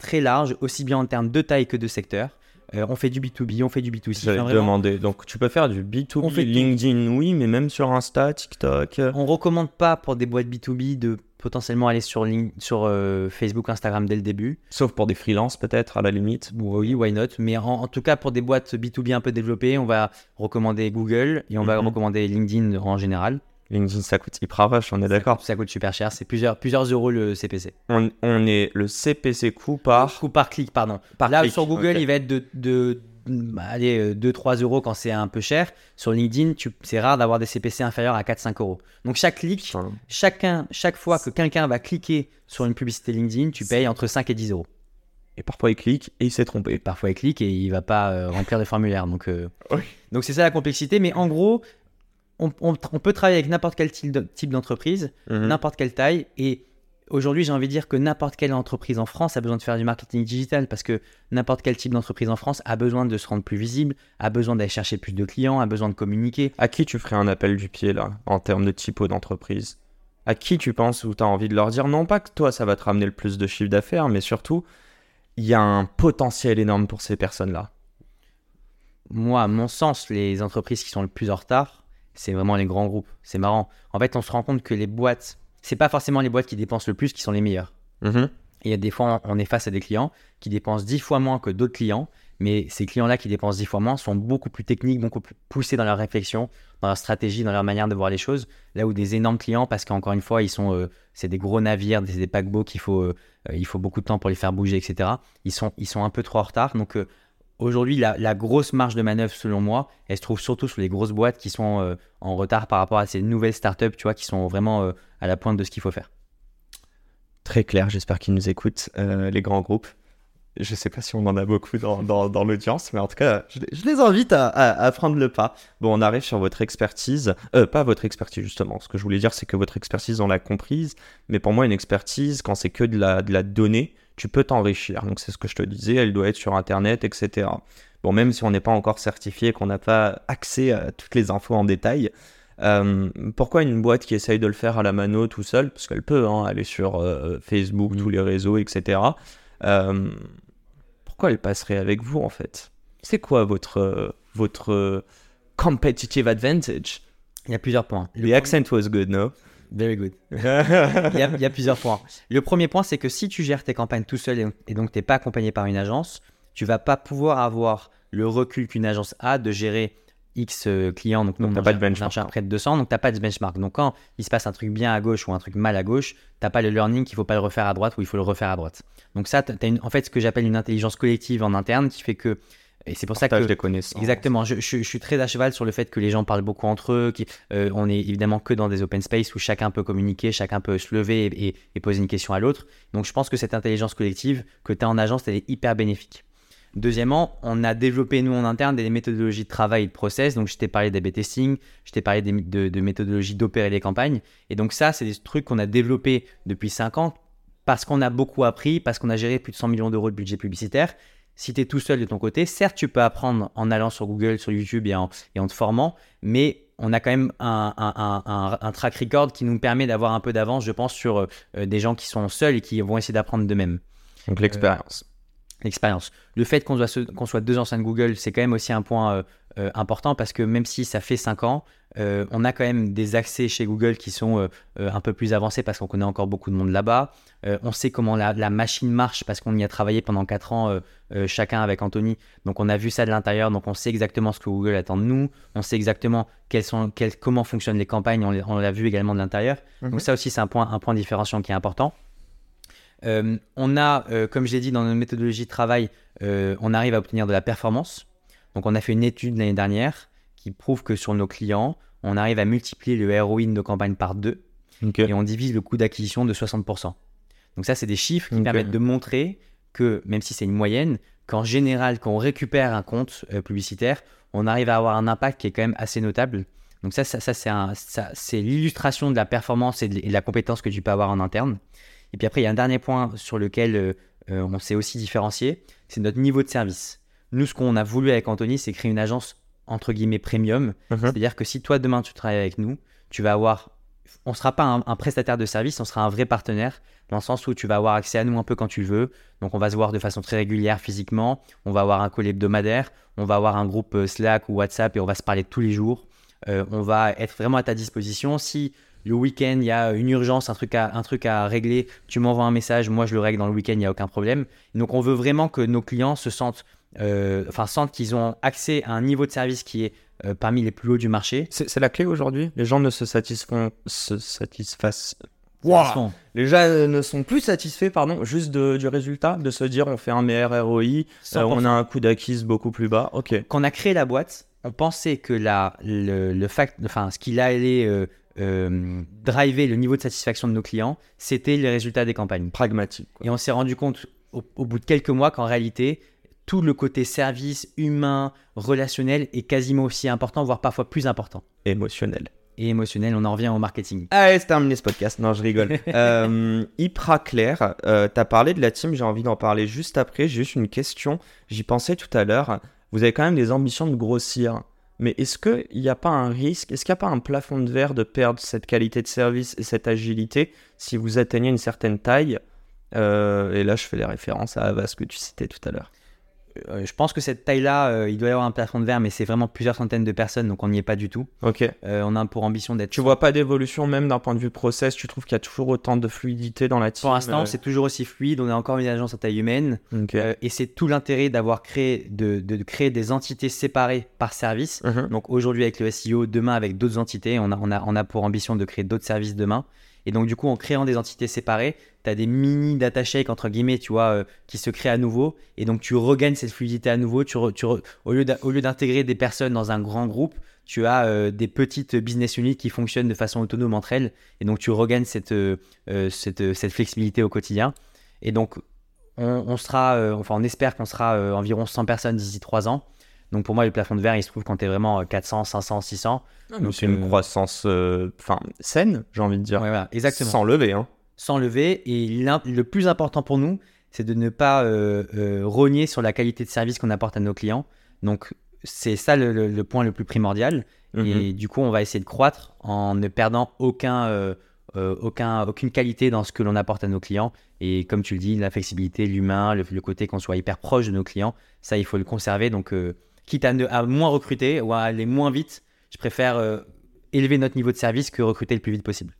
très large, aussi bien en termes de taille que de secteur. Euh, on fait du B2B, on fait du B2C. J'allais Enfin, demander. Donc, tu peux faire du B2B, On fait tout. LinkedIn, oui, mais même sur Insta, TikTok. On recommande pas pour des boîtes B2B de potentiellement aller sur, Link- sur euh, Facebook, Instagram dès le début. Sauf pour des freelances, peut-être, à la limite. Oui, why not Mais en, en tout cas, pour des boîtes B2B un peu développées, on va recommander Google et on va Mhm. recommander LinkedIn en général. LinkedIn, ça coûte hyper vache, on est d'accord. Ça coûte super cher, c'est plusieurs, plusieurs euros le CPC. On, on est le CPC coût par. Coût par clic, pardon. Par Là, clic, sur Google, il va être de, de, bah, allez, 2-3 euros quand c'est un peu cher. Sur LinkedIn, c'est rare d'avoir des CPC inférieurs à 4-5 euros. Donc chaque clic, chacun, chaque fois que quelqu'un va cliquer sur une publicité LinkedIn, tu payes entre 5 et 10 euros. Et parfois, il clique et il s'est trompé. Parfois, il clique et il va pas euh, remplir le formulaire. Donc, euh, Oui. donc c'est ça la complexité. Mais en gros, on, on- on peut travailler avec n'importe quel type de- type d'entreprise, Mhm. n'importe quelle taille. Et aujourd'hui, j'ai envie de dire que n'importe quelle entreprise en France a besoin de faire du marketing digital parce que n'importe quel type d'entreprise en France a besoin de se rendre plus visible, a besoin d'aller chercher plus de clients, a besoin de communiquer. À qui tu ferais un appel du pied, là, en termes de typo d'entreprise? À qui tu penses ou tu as envie de leur dire? Non pas que toi, ça va te ramener le plus de chiffre d'affaires, mais surtout, il y a un potentiel énorme pour ces personnes-là. Moi, à mon sens, les entreprises qui sont le plus en retard, c'est vraiment les grands groupes. C'est marrant. En fait, on se rend compte que les boîtes, c'est pas forcément les boîtes qui dépensent le plus qui sont les meilleures. Et y a des fois, on est face à des clients qui dépensent 10 fois moins que d'autres clients, mais ces clients-là qui dépensent 10 fois moins sont beaucoup plus techniques, beaucoup plus poussés dans leur réflexion, dans leur stratégie, dans leur manière de voir les choses. Là où des énormes clients, parce qu'encore une fois, ils sont, euh, c'est des gros navires, des, des paquebots qu'il faut, euh, euh, il faut beaucoup de temps pour les faire bouger, etc. Ils sont, ils sont un peu trop en retard. Donc euh, aujourd'hui, la, grosse marge de manœuvre, selon moi, elle se trouve surtout sur les grosses boîtes qui sont euh, en retard par rapport à ces nouvelles startups, tu vois, qui sont vraiment euh, à la pointe de ce qu'il faut faire. Très clair, j'espère qu'ils nous écoutent, euh, les grands groupes. Je sais pas si on en a beaucoup dans, l'audience, mais en tout cas, je, les- invite à, prendre le pas. Bon, on arrive sur votre expertise. Pas votre expertise, justement. Ce que je voulais dire, c'est que votre expertise, on l'a comprise. Mais pour moi, une expertise, quand c'est que de la, de la donnée, tu peux t'enrichir. Donc, c'est ce que je te disais, elle doit être sur Internet, etc. Bon, même si on n'est pas encore certifié, qu'on n'a pas accès à toutes les infos en détail, euh, pourquoi une boîte qui essaye de le faire à la mano tout seul, parce qu'elle peut hein, aller sur euh, Facebook, Mhm. tous les réseaux, etc. euh, pourquoi elle passerait avec vous en fait? C'est quoi votre votre competitive advantage? Il y a plusieurs points. Le The accent was good, no? Very good. Il y, a, il y a plusieurs points. Le premier point, c'est que si tu gères tes campagnes tout seul et, et donc tu n'es pas accompagné par une agence, tu vas pas pouvoir avoir le recul qu'une agence a de gérer X euh, clients. Donc, Donc, on t'as en pas de on benchmark, près de 200, donc tu n'as pas de benchmark. Donc, quand il se passe un truc bien à gauche ou un truc mal à gauche, tu n'as pas le learning qu'il faut pas le refaire à droite ou il faut le refaire à droite. Donc, ça, tu as une, en fait ce que j'appelle une intelligence collective en interne qui fait que. Et c'est pour ça que. Des connaissances. Exactement, je, je- je suis très à cheval sur le fait que les gens parlent beaucoup entre eux, qui, euh, on est évidemment que dans des open space où chacun peut communiquer, chacun peut se lever et, et- et poser une question à l'autre. Donc je pense que cette intelligence collective que tu as en agence, elle est hyper bénéfique. Deuxièmement, on a développé nous en interne des méthodologies de travail et de process. Donc je t'ai parlé d'A/B testing, je t'ai parlé de, de méthodologies d'opérer les campagnes. Et donc ça, c'est des trucs qu'on a développés depuis 5 ans parce qu'on a beaucoup appris, parce qu'on a géré plus de 100 millions d'euros de budget publicitaire. Si tu es tout seul de ton côté, certes, tu peux apprendre en allant sur Google, sur YouTube et en, et en te formant, mais on a quand même un, un- un- un- un track record qui nous permet d'avoir un peu d'avance, je pense, sur euh, des gens qui sont seuls et qui vont essayer d'apprendre d'eux-mêmes. Donc l'expérience. L'expérience. Le fait qu'on qu'on soit deux anciens de Google, c'est quand même aussi un point euh, euh, important parce que même si ça fait 5 ans, euh, on a quand même des accès chez Google qui sont un peu plus avancés parce qu'on connaît encore beaucoup de monde là-bas. On sait comment la, la machine marche parce qu'on y a travaillé pendant 4 ans chacun avec Anthony. Donc on a vu ça de l'intérieur, donc on sait exactement ce que Google attend de nous. On sait exactement quelles sont, quelles- comment fonctionnent les campagnes, on, l'a vu également de l'intérieur. Mhm. Donc ça aussi c'est un point, un point différenciant qui est important. Euh, on a, euh, comme je l'ai dit dans notre méthodologie de travail, euh, on arrive à obtenir de la performance. Donc on a fait une étude l'année dernière qui prouve que sur nos clients, on arrive à multiplier le ROI de nos campagnes par deux et on divise le coût d'acquisition de 60%. Donc ça, c'est des chiffres qui permettent de montrer que, même si c'est une moyenne, qu'en général, quand on récupère un compte publicitaire, on arrive à avoir un impact qui est quand même assez notable. Donc ça, ça, c'est l'illustration de la performance et de, et de la compétence que tu peux avoir en interne. Et puis après, il y a un dernier point sur lequel euh, euh, on s'est aussi différencié, c'est notre niveau de service. Nous, ce qu'on a voulu avec Anthony, c'est créer une agence entre guillemets premium. Mhm. C'est-à-dire que si toi, demain, tu travailles avec nous, tu vas avoir on sera pas un, un prestataire de service, on sera un vrai partenaire dans le sens où tu vas avoir accès à nous un peu quand tu veux. Donc on va se voir de façon très régulière physiquement, on va avoir un call hebdomadaire, on va avoir un groupe euh, Slack ou WhatsApp et on va se parler tous les jours. Euh, on va être vraiment à ta disposition. Si le week-end, il y a une urgence, un truc à, un truc à régler, tu m'envoies un message, moi je le règle dans le week-end, il n'y a aucun problème. Donc on veut vraiment que nos clients se sentent, euh, enfin sentent qu'ils ont accès à un niveau de service qui est euh, parmi les plus hauts du marché. C'est la clé aujourd'hui? Les gens ne se satisfont, se satisfassent. Wow. Les gens ne sont plus satisfaits, pardon, juste de- du résultat, de se dire on fait un meilleur ROI, euh, 100%. on a un coût d'acquise beaucoup plus bas. Ok. Quand on a créé la boîte, on pensait que la, le, le fact, enfin, ce qui allait euh, euh, driver le niveau de satisfaction de nos clients, c'était les résultats des campagnes. Pragmatique. quoi. Et on s'est rendu compte au, au bout de quelques mois qu'en réalité, tout le côté service, humain, relationnel est quasiment aussi important, voire parfois plus important. Émotionnel. Et émotionnel, on en revient au marketing. Allez, c'est terminé ce podcast. Non, je rigole. euh, Hyper clair, euh, t'as parlé de la team, j'ai envie d'en parler juste après. J'ai juste une question. J'y pensais tout à l'heure. Vous avez quand même des ambitions de grossir. Mais est-ce qu'il n'y a pas un risque, est-ce qu'il n'y a pas un plafond de verre de perdre cette qualité de service et cette agilité si vous atteignez une certaine taille? Euh, Et là, je fais les références à Avas que tu citais tout à l'heure. Euh, je pense que cette taille-là, euh, il doit y avoir un plafond de verre, mais c'est vraiment plusieurs centaines de personnes, donc on n'y est pas du tout. Ok. Euh, on a pour ambition d'être Tu vois pas d'évolution même d'un point de vue process Tu trouves qu'il y a toujours autant de fluidité dans la team Pour l'instant, c'est toujours aussi fluide. On est encore une agence à taille humaine. Et c'est tout l'intérêt d'avoir créé, de, de créer des entités séparées par service. Mhm. Donc aujourd'hui avec le SEO, demain avec d'autres entités. On a, on, a, on a pour ambition de créer d'autres services demain. Et donc du coup, en créant des entités séparées, tu as des mini data shakes, entre guillemets, tu vois, euh, qui se créent à nouveau. Et donc tu regagnes cette fluidité à nouveau. Tu au lieu d'intégrer des personnes dans un grand groupe, tu as euh, des petites business units qui fonctionnent de façon autonome entre elles. Et donc tu regagnes cette, euh, cette, flexibilité au quotidien. Et donc on, on sera, enfin on espère qu'on sera environ 100 personnes d'ici 3 ans. Donc pour moi, le plafond de verre, il se trouve quand tu es vraiment euh, 400, 500, 600. Donc c'est une euh, croissance euh, enfin saine, j'ai envie de dire. Ouais, voilà, exactement. Sans lever, hein. Sans lever. Et le plus important pour nous, c'est de ne pas euh, euh, rogner sur la qualité de service qu'on apporte à nos clients. Donc c'est ça le, le- le point le plus primordial. Mhm. Et du coup, on va essayer de croître en ne perdant aucun, aucun, aucune qualité dans ce que l'on apporte à nos clients. Et comme tu le dis, la flexibilité, l'humain, le, le côté qu'on soit hyper proche de nos clients, ça, il faut le conserver. Donc, quitte à, ne- à moins recruter ou à aller moins vite, je préfère euh, élever notre niveau de service que recruter le plus vite possible.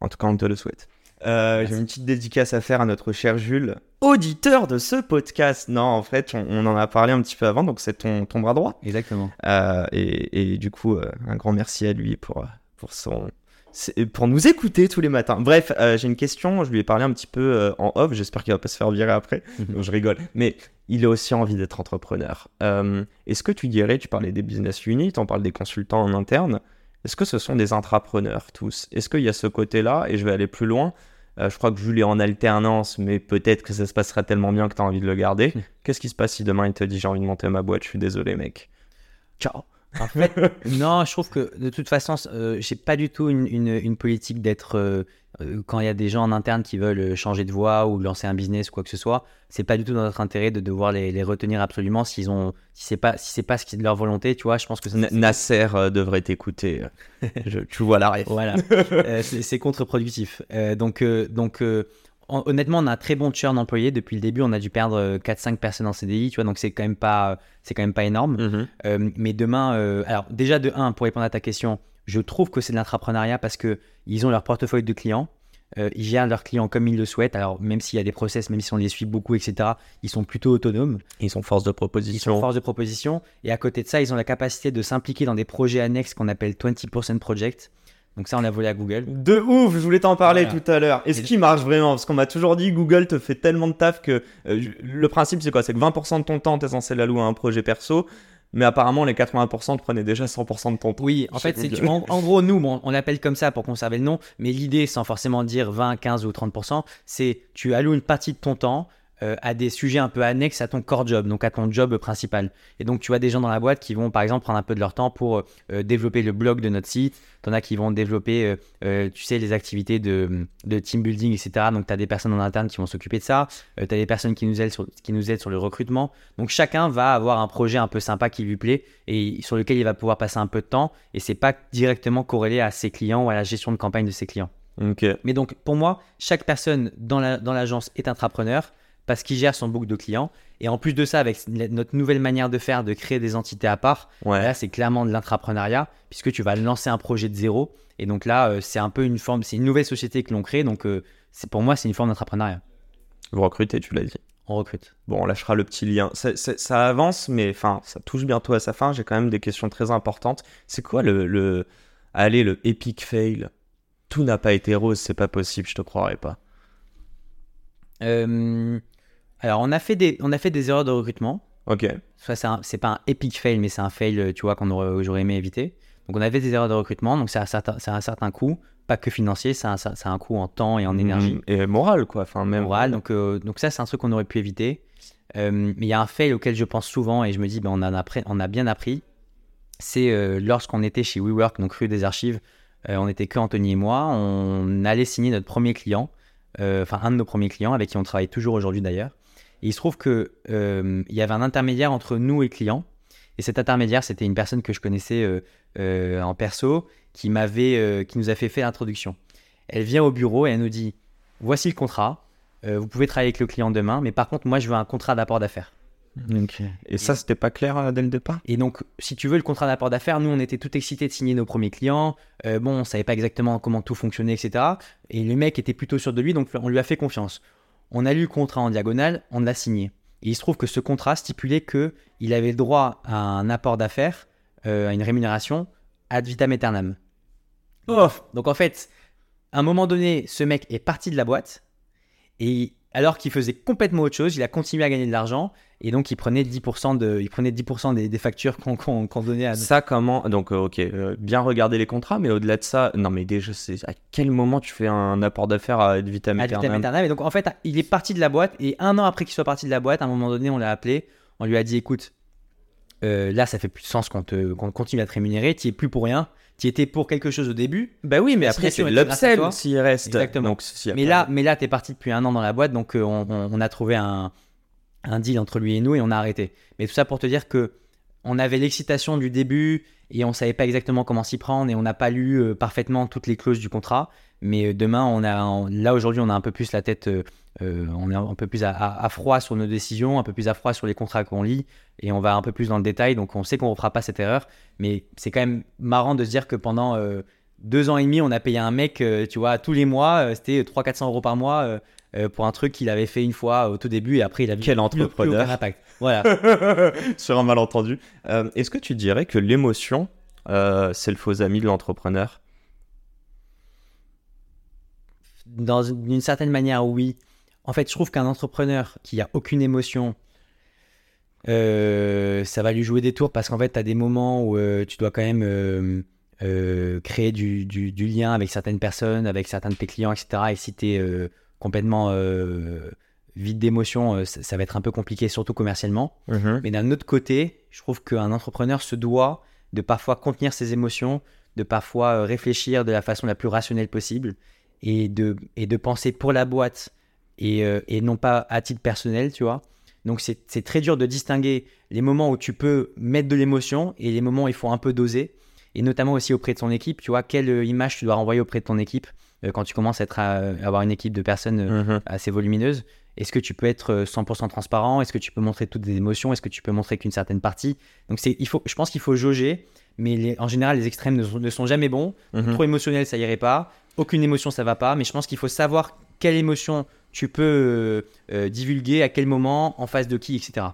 En tout cas, on te le souhaite. Euh. J'ai une petite dédicace à faire à notre cher Jules, auditeur de ce podcast. Non, en fait, on, on en a parlé un petit peu avant, donc c'est ton, ton bras droit. Exactement. Euh, et, et du coup, un grand merci à lui pour, pour, son, pour nous écouter tous les matins. Bref, euh, j'ai une question, je lui ai parlé un petit peu euh, en off, j'espère qu'il va pas se faire virer après. Je rigole. Mais il a aussi envie d'être entrepreneur. Euh, Est-ce que tu dirais, tu parlais des business units, on parle des consultants en interne, est-ce que ce sont des intrapreneurs tous? Est-ce qu'il y a ce côté-là Et je vais aller plus loin. Euh, je crois que Jules est en alternance, mais peut-être que ça se passera tellement bien que tu as envie de le garder. Qu'est-ce qui se passe si demain il te dit j'ai envie de monter ma boîte Je suis désolé, mec? Ciao. En fait, non, je trouve que de toute façon, euh, j'ai pas du tout une, une, une politique d'être. euh, euh, quand il y a des gens en interne qui veulent euh, changer de voie ou lancer un business ou quoi que ce soit, c'est pas du tout dans notre intérêt de devoir les, les retenir absolument s'ils ont, si c'est pas, si c'est pas ce qui est de leur volonté, tu vois. Je pense que ça, Nasser euh, devrait t'écouter. Je- tu vois la ref. voilà, c'est contre-productif. Donc, donc honnêtement, on a un très bon churn employé depuis le début. On a dû perdre euh, 4-5 personnes en CDI, tu vois. Donc c'est quand même pas, c'est quand même pas énorme. Mhm. Euh, mais demain, euh, alors déjà de 1, pour répondre à ta question, je trouve que c'est de l'entrepreneuriat parce que ils ont leur portefeuille de clients, euh, ils gèrent leurs clients comme ils le souhaitent. Alors même s'il y a des process, même si on les suit beaucoup, etc., ils sont plutôt autonomes, Ils sont force de ils sont proposition. force de proposition. Et à côté de ça, ils ont la capacité de s'impliquer dans des projets annexes qu'on appelle 20% project. Donc ça, on l'a volé à Google. De ouf, je voulais t'en parler Voilà. tout à l'heure. Et ce qui marche vraiment, parce qu'on m'a toujours dit Google te fait tellement de taf que euh, le principe c'est quoi? C'est que 20% de ton temps t'es censé l'allouer à un projet perso, mais apparemment les 80% te prenaient déjà 100% de ton temps. Oui, en fait, c'est en, en gros, nous, bon, on l'appelle comme ça pour conserver le nom, mais l'idée, sans forcément dire 20, 15 ou 30%, c'est tu alloues une partie de ton temps euh, à des sujets un peu annexes à ton core job, donc à ton job principal. Et donc, tu as des gens dans la boîte qui vont, par exemple, prendre un peu de leur temps pour euh, développer le blog de notre site. Tu en as qui vont développer, euh, tu sais, les activités de, de team building, etc. Donc, tu as des personnes en interne qui vont s'occuper de ça. tu as des personnes qui nous, aident sur, qui nous aident sur le recrutement. Donc, chacun va avoir un projet un peu sympa qui lui plaît et sur lequel il va pouvoir passer un peu de temps. Et c'est pas directement corrélé à ses clients ou à la gestion de campagne de ses clients. Mais donc, pour moi, chaque personne dans l'agence dans est intrapreneur parce qu'il gère son book de clients. Et en plus de ça, avec notre nouvelle manière de faire, de créer des entités à part, là, c'est clairement de l'intrapreneuriat, puisque tu vas lancer un projet de zéro. Et donc là, euh, c'est un peu une forme, c'est une nouvelle société que l'on crée. Donc, euh, c'est pour moi, c'est une forme d'entrepreneuriat. Vous recrutez, tu l'as dit. On recrute. Bon, on lâchera le petit lien. Ça, avance, mais enfin, ça touche bientôt à sa fin. J'ai quand même des questions très importantes. C'est quoi le, le, allez, le epic fail? Tout n'a pas été rose, c'est pas possible, je te croirais pas. Euh, alors, on a fait des, on a fait des erreurs de recrutement. Ok. Ça, c'est pas un epic fail, mais c'est un fail, tu vois, qu'on aurait, j'aurais aimé éviter. Donc, on avait des erreurs de recrutement, donc c'est un certain, un certain coût, pas que financier, c'est un, un, coût en temps et en énergie. Mmh, et moral, quoi. Enfin, même. Moral, donc, euh, donc ça, c'est un truc qu'on aurait pu éviter. Euh, mais il y a un fail auquel je pense souvent et je me dis, ben, on, en a, on a bien appris. C'est euh, lorsqu'on était chez WeWork, donc rue des Archives, on était que Anthony et moi, on allait signer notre premier client, enfin un de nos premiers clients avec qui on travaille toujours aujourd'hui d'ailleurs. Et il se trouve qu'il euh, y avait un intermédiaire entre nous et le client. Et cet intermédiaire, c'était une personne que je connaissais euh, euh, en perso qui, m'avait, qui nous a fait faire l'introduction. Elle vient au bureau et elle nous dit Voici le contrat. vous pouvez travailler avec le client demain, mais par contre, moi, je veux un contrat d'apport d'affaires. Et ça, c'était pas clair dès le départ? Et donc, si tu veux, le contrat d'apport d'affaires, nous, on était tout excités de signer nos premiers clients. bon, on savait pas exactement comment tout fonctionnait, etc. Et le mec était plutôt sûr de lui, donc on lui a fait confiance. On a lu le contrat en diagonale, on l'a signé. Et il se trouve que ce contrat stipulait qu'il avait le droit à un apport d'affaires, euh, à une rémunération, ad vitam aeternam. Oh Donc en fait, à un moment donné, ce mec est parti de la boîte, et alors qu'il faisait complètement autre chose, il a continué à gagner de l'argent, et donc, il prenait 10%, de, il prenait 10 des, des, factures qu'on donnait à. Ça, comment Donc, euh, ok, euh, bien regarder les contrats, mais au-delà de ça, non, mais déjà, c'est à quel moment tu fais un apport d'affaires à Vitam Aeternam Et donc, en fait, il est parti de la boîte, et un an après qu'il soit parti de la boîte, à un moment donné, on l'a appelé, on lui a dit écoute, euh, là, ça fait plus de sens qu'on continue à te rémunérer, tu es plus pour rien. Tu étais pour quelque chose au début. Bah oui, mais après, c'est l'upsell s'il reste. Exactement. Donc, mais, là, mais là, tu es parti depuis un an dans la boîte, donc on, on a trouvé un un deal entre lui et nous et on a arrêté. Mais tout ça pour te dire que on avait l'excitation du début et on savait pas exactement comment s'y prendre et on n'a pas lu euh, parfaitement toutes les clauses du contrat. Mais euh, demain, on a, là aujourd'hui, on a un peu plus la tête, euh, on est un peu plus à, froid sur nos décisions, un peu plus à froid sur les contrats qu'on lit et on va un peu plus dans le détail. Donc on sait qu'on ne refera pas cette erreur. Mais c'est quand même marrant de se dire que pendant deux ans et demi, on a payé un mec, tu vois, tous les mois, c'était 300-400 euros par mois euh, pour un truc qu'il avait fait une fois au tout début et après il a vu quel entrepreneur impact. Voilà. Sur un malentendu. Euh, est-ce que tu dirais que l'émotion, euh, c'est le faux ami de l'entrepreneur? Dans une certaine manière, oui. En fait, je trouve qu'un entrepreneur qui a aucune émotion, ça va lui jouer des tours parce qu'en fait, tu as des moments où tu dois quand même créer du, du, du, lien avec certaines personnes, avec certains de tes clients, etc. Et si tu es complètement euh, vide d'émotion, euh, ça, va être un peu compliqué, surtout commercialement. Mhm. Mais d'un autre côté, je trouve qu'un entrepreneur se doit de parfois contenir ses émotions, de parfois euh, réfléchir de la façon la plus rationnelle possible et de, et de penser pour la boîte et, et non pas à titre personnel, tu vois. Donc c'est très dur de distinguer les moments où tu peux mettre de l'émotion et les moments où il faut un peu doser. Et notamment aussi auprès de ton équipe, tu vois, quelle image tu dois renvoyer auprès de ton équipe euh, quand tu commences à, être avoir une équipe de personnes euh, mhm. assez volumineuses, est-ce que tu peux être 100% euh, transparent? Est-ce que tu peux montrer toutes tes émotions? Est-ce que tu peux montrer qu'une certaine partie? Donc il faut, je pense qu'il faut jauger, mais en général les extrêmes ne sont, jamais bons. Mhm. Trop émotionnel, ça irait pas. Aucune émotion, ça va pas. Mais je pense qu'il faut savoir quelle émotion tu peux divulguer, à quel moment, en face de qui, etc.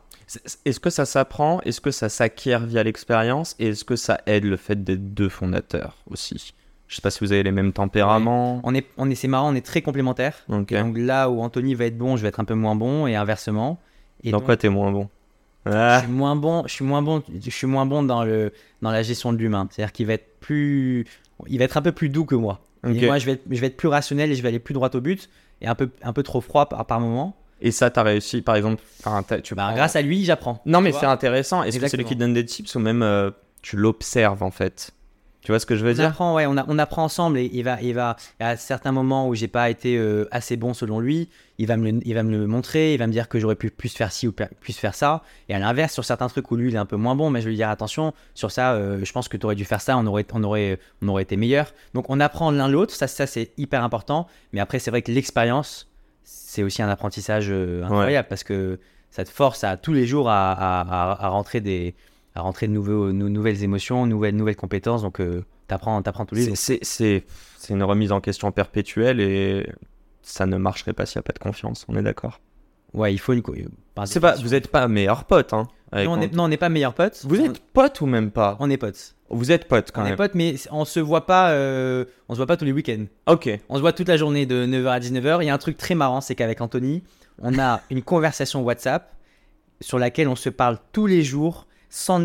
Est-ce que ça s'apprend? Est-ce que ça s'acquiert via l'expérience? Et est-ce que ça aide le fait d'être deux fondateurs aussi? Je sais pas si vous avez les mêmes tempéraments. On est, on est, c'est marrant, on est très complémentaires. Donc là où Anthony va être bon, je vais être un peu moins bon et inversement. Et dans quoi t'es moins bon? Je suis moins bon. Je suis moins bon. Je suis moins bon dans le dans la gestion de l'humain. C'est-à-dire qu'il va être plus, il va être un peu plus doux que moi. Et moi, je vais, être, je vais être plus rationnel et je vais aller plus droit au but et un peu un peu trop froid par, par moment. Et ça, t'as réussi, par exemple. tu Bah, grâce à lui, j'apprends. Non, mais c'est intéressant. Est-ce que c'est lui qui donne des tips ou même euh, tu l'observes en fait? Tu vois ce que je veux On dire? apprend, ouais, on, a- on apprend ensemble et il va, il va, à certains moments où j'ai pas été euh, assez bon selon lui, il va, me le, il va me le montrer, il va me dire que j'aurais pu plus faire ci ou plus faire ça. Et à l'inverse, sur certains trucs où lui il est un peu moins bon, mais je vais lui dire attention, sur ça, euh, je pense que tu aurais dû faire ça, on aurait, on aurait, on aurait été meilleur. Donc on apprend l'un l'autre, ça, ça c'est hyper important. Mais après, c'est vrai que l'expérience, c'est aussi un apprentissage euh, incroyable parce que ça te force à tous les jours à, à- à- à rentrer des à rentrer de nouveaux, nou- nouvelles émotions, nouvelles, nouvelles compétences. Donc, euh, t'apprends, t'apprends tous les jours. C'est une remise en question perpétuelle et ça ne marcherait pas s'il n'y a pas de confiance, on est d'accord Ouais, il faut une. par C'est pas, vous n'êtes pas meilleurs potes. Hein, avec Non, on est- on n'est pas meilleurs potes. Vous On- êtes potes ou même pas On est potes. Vous êtes potes quand on est même. potes, mais on se voit pas. euh, on se voit pas tous les week-ends. Ok. On se voit toute la journée de 9h à 19h. Il y a un truc très marrant, c'est qu'avec Anthony, on a une conversation WhatsApp sur laquelle on se parle tous les jours,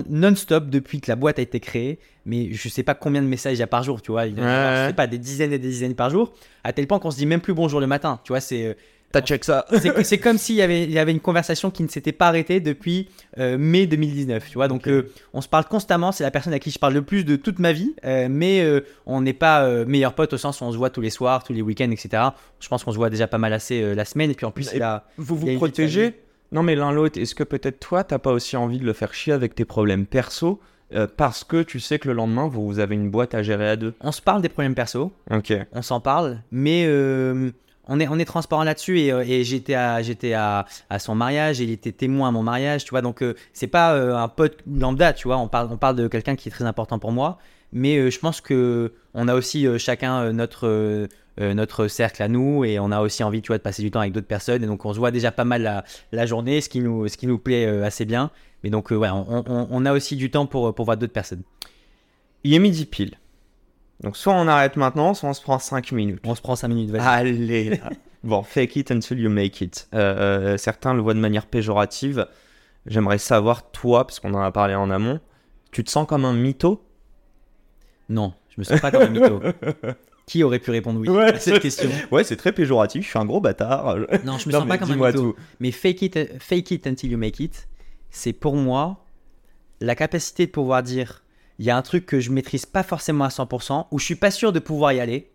non-stop depuis que la boîte a été créée. Mais je sais pas combien de messages il y a par jour, tu vois. Il y a, Ouais, je sais pas, des dizaines et des dizaines par jour, à tel point qu'on se dit même plus bonjour le matin. Tu vois, c'est. euh, T'as check ça c'est comme s'il y avait, il y avait une conversation qui ne s'était pas arrêtée depuis euh, mai 2019, tu vois. Donc, euh, on se parle constamment. C'est la personne à qui je parle le plus de toute ma vie, euh, mais on n'est pas meilleurs potes au sens où on se voit tous les soirs, tous les week-ends, etc. Je pense qu'on se voit déjà pas mal assez la semaine. Et puis en plus, Et- il a, Vous Il y a vous protégez Non, mais l'un l'autre, est-ce que peut-être toi, t'as pas aussi envie de le faire chier avec tes problèmes perso euh, parce que tu sais que le lendemain, vous, vous avez une boîte à gérer à deux? On se parle des problèmes perso, Ok. on s'en parle, mais euh, on est, on est transparent là-dessus et, euh, et j'étais à, j'étais à, à son mariage et il était témoin à mon mariage, tu vois. Donc euh, c'est pas euh, un pote lambda, tu vois. On parle, on parle de quelqu'un qui est très important pour moi, mais euh, je pense que on a aussi euh, chacun euh, notre notre cercle à nous et on a aussi envie, tu vois, de passer du temps avec d'autres personnes et donc on se voit déjà pas mal la, la journée, ce qui nous, ce qui nous plaît assez bien. Mais donc ouais, on, on- on a aussi du temps pour, pour voir d'autres personnes. Il est midi pile. Donc soit on arrête maintenant, soit on se prend 5 minutes. On se prend 5 minutes, vas-y. Allez. Bon, fake it until you make it. Euh, euh, certains le voient de manière péjorative. J'aimerais savoir, toi, parce qu'on en a parlé en amont, tu te sens comme un mytho? Non, je me sens pas comme un mytho. Qui aurait pu répondre oui Ouais, à cette question? Ouais, c'est très péjoratif, je suis un gros bâtard. Non, je me Non, sens pas comme un mytho. tout. Mais fake it, fake it until you make it, c'est pour moi la capacité de pouvoir dire il y a un truc que je maîtrise pas forcément à 100%, où je suis pas sûr de pouvoir y aller,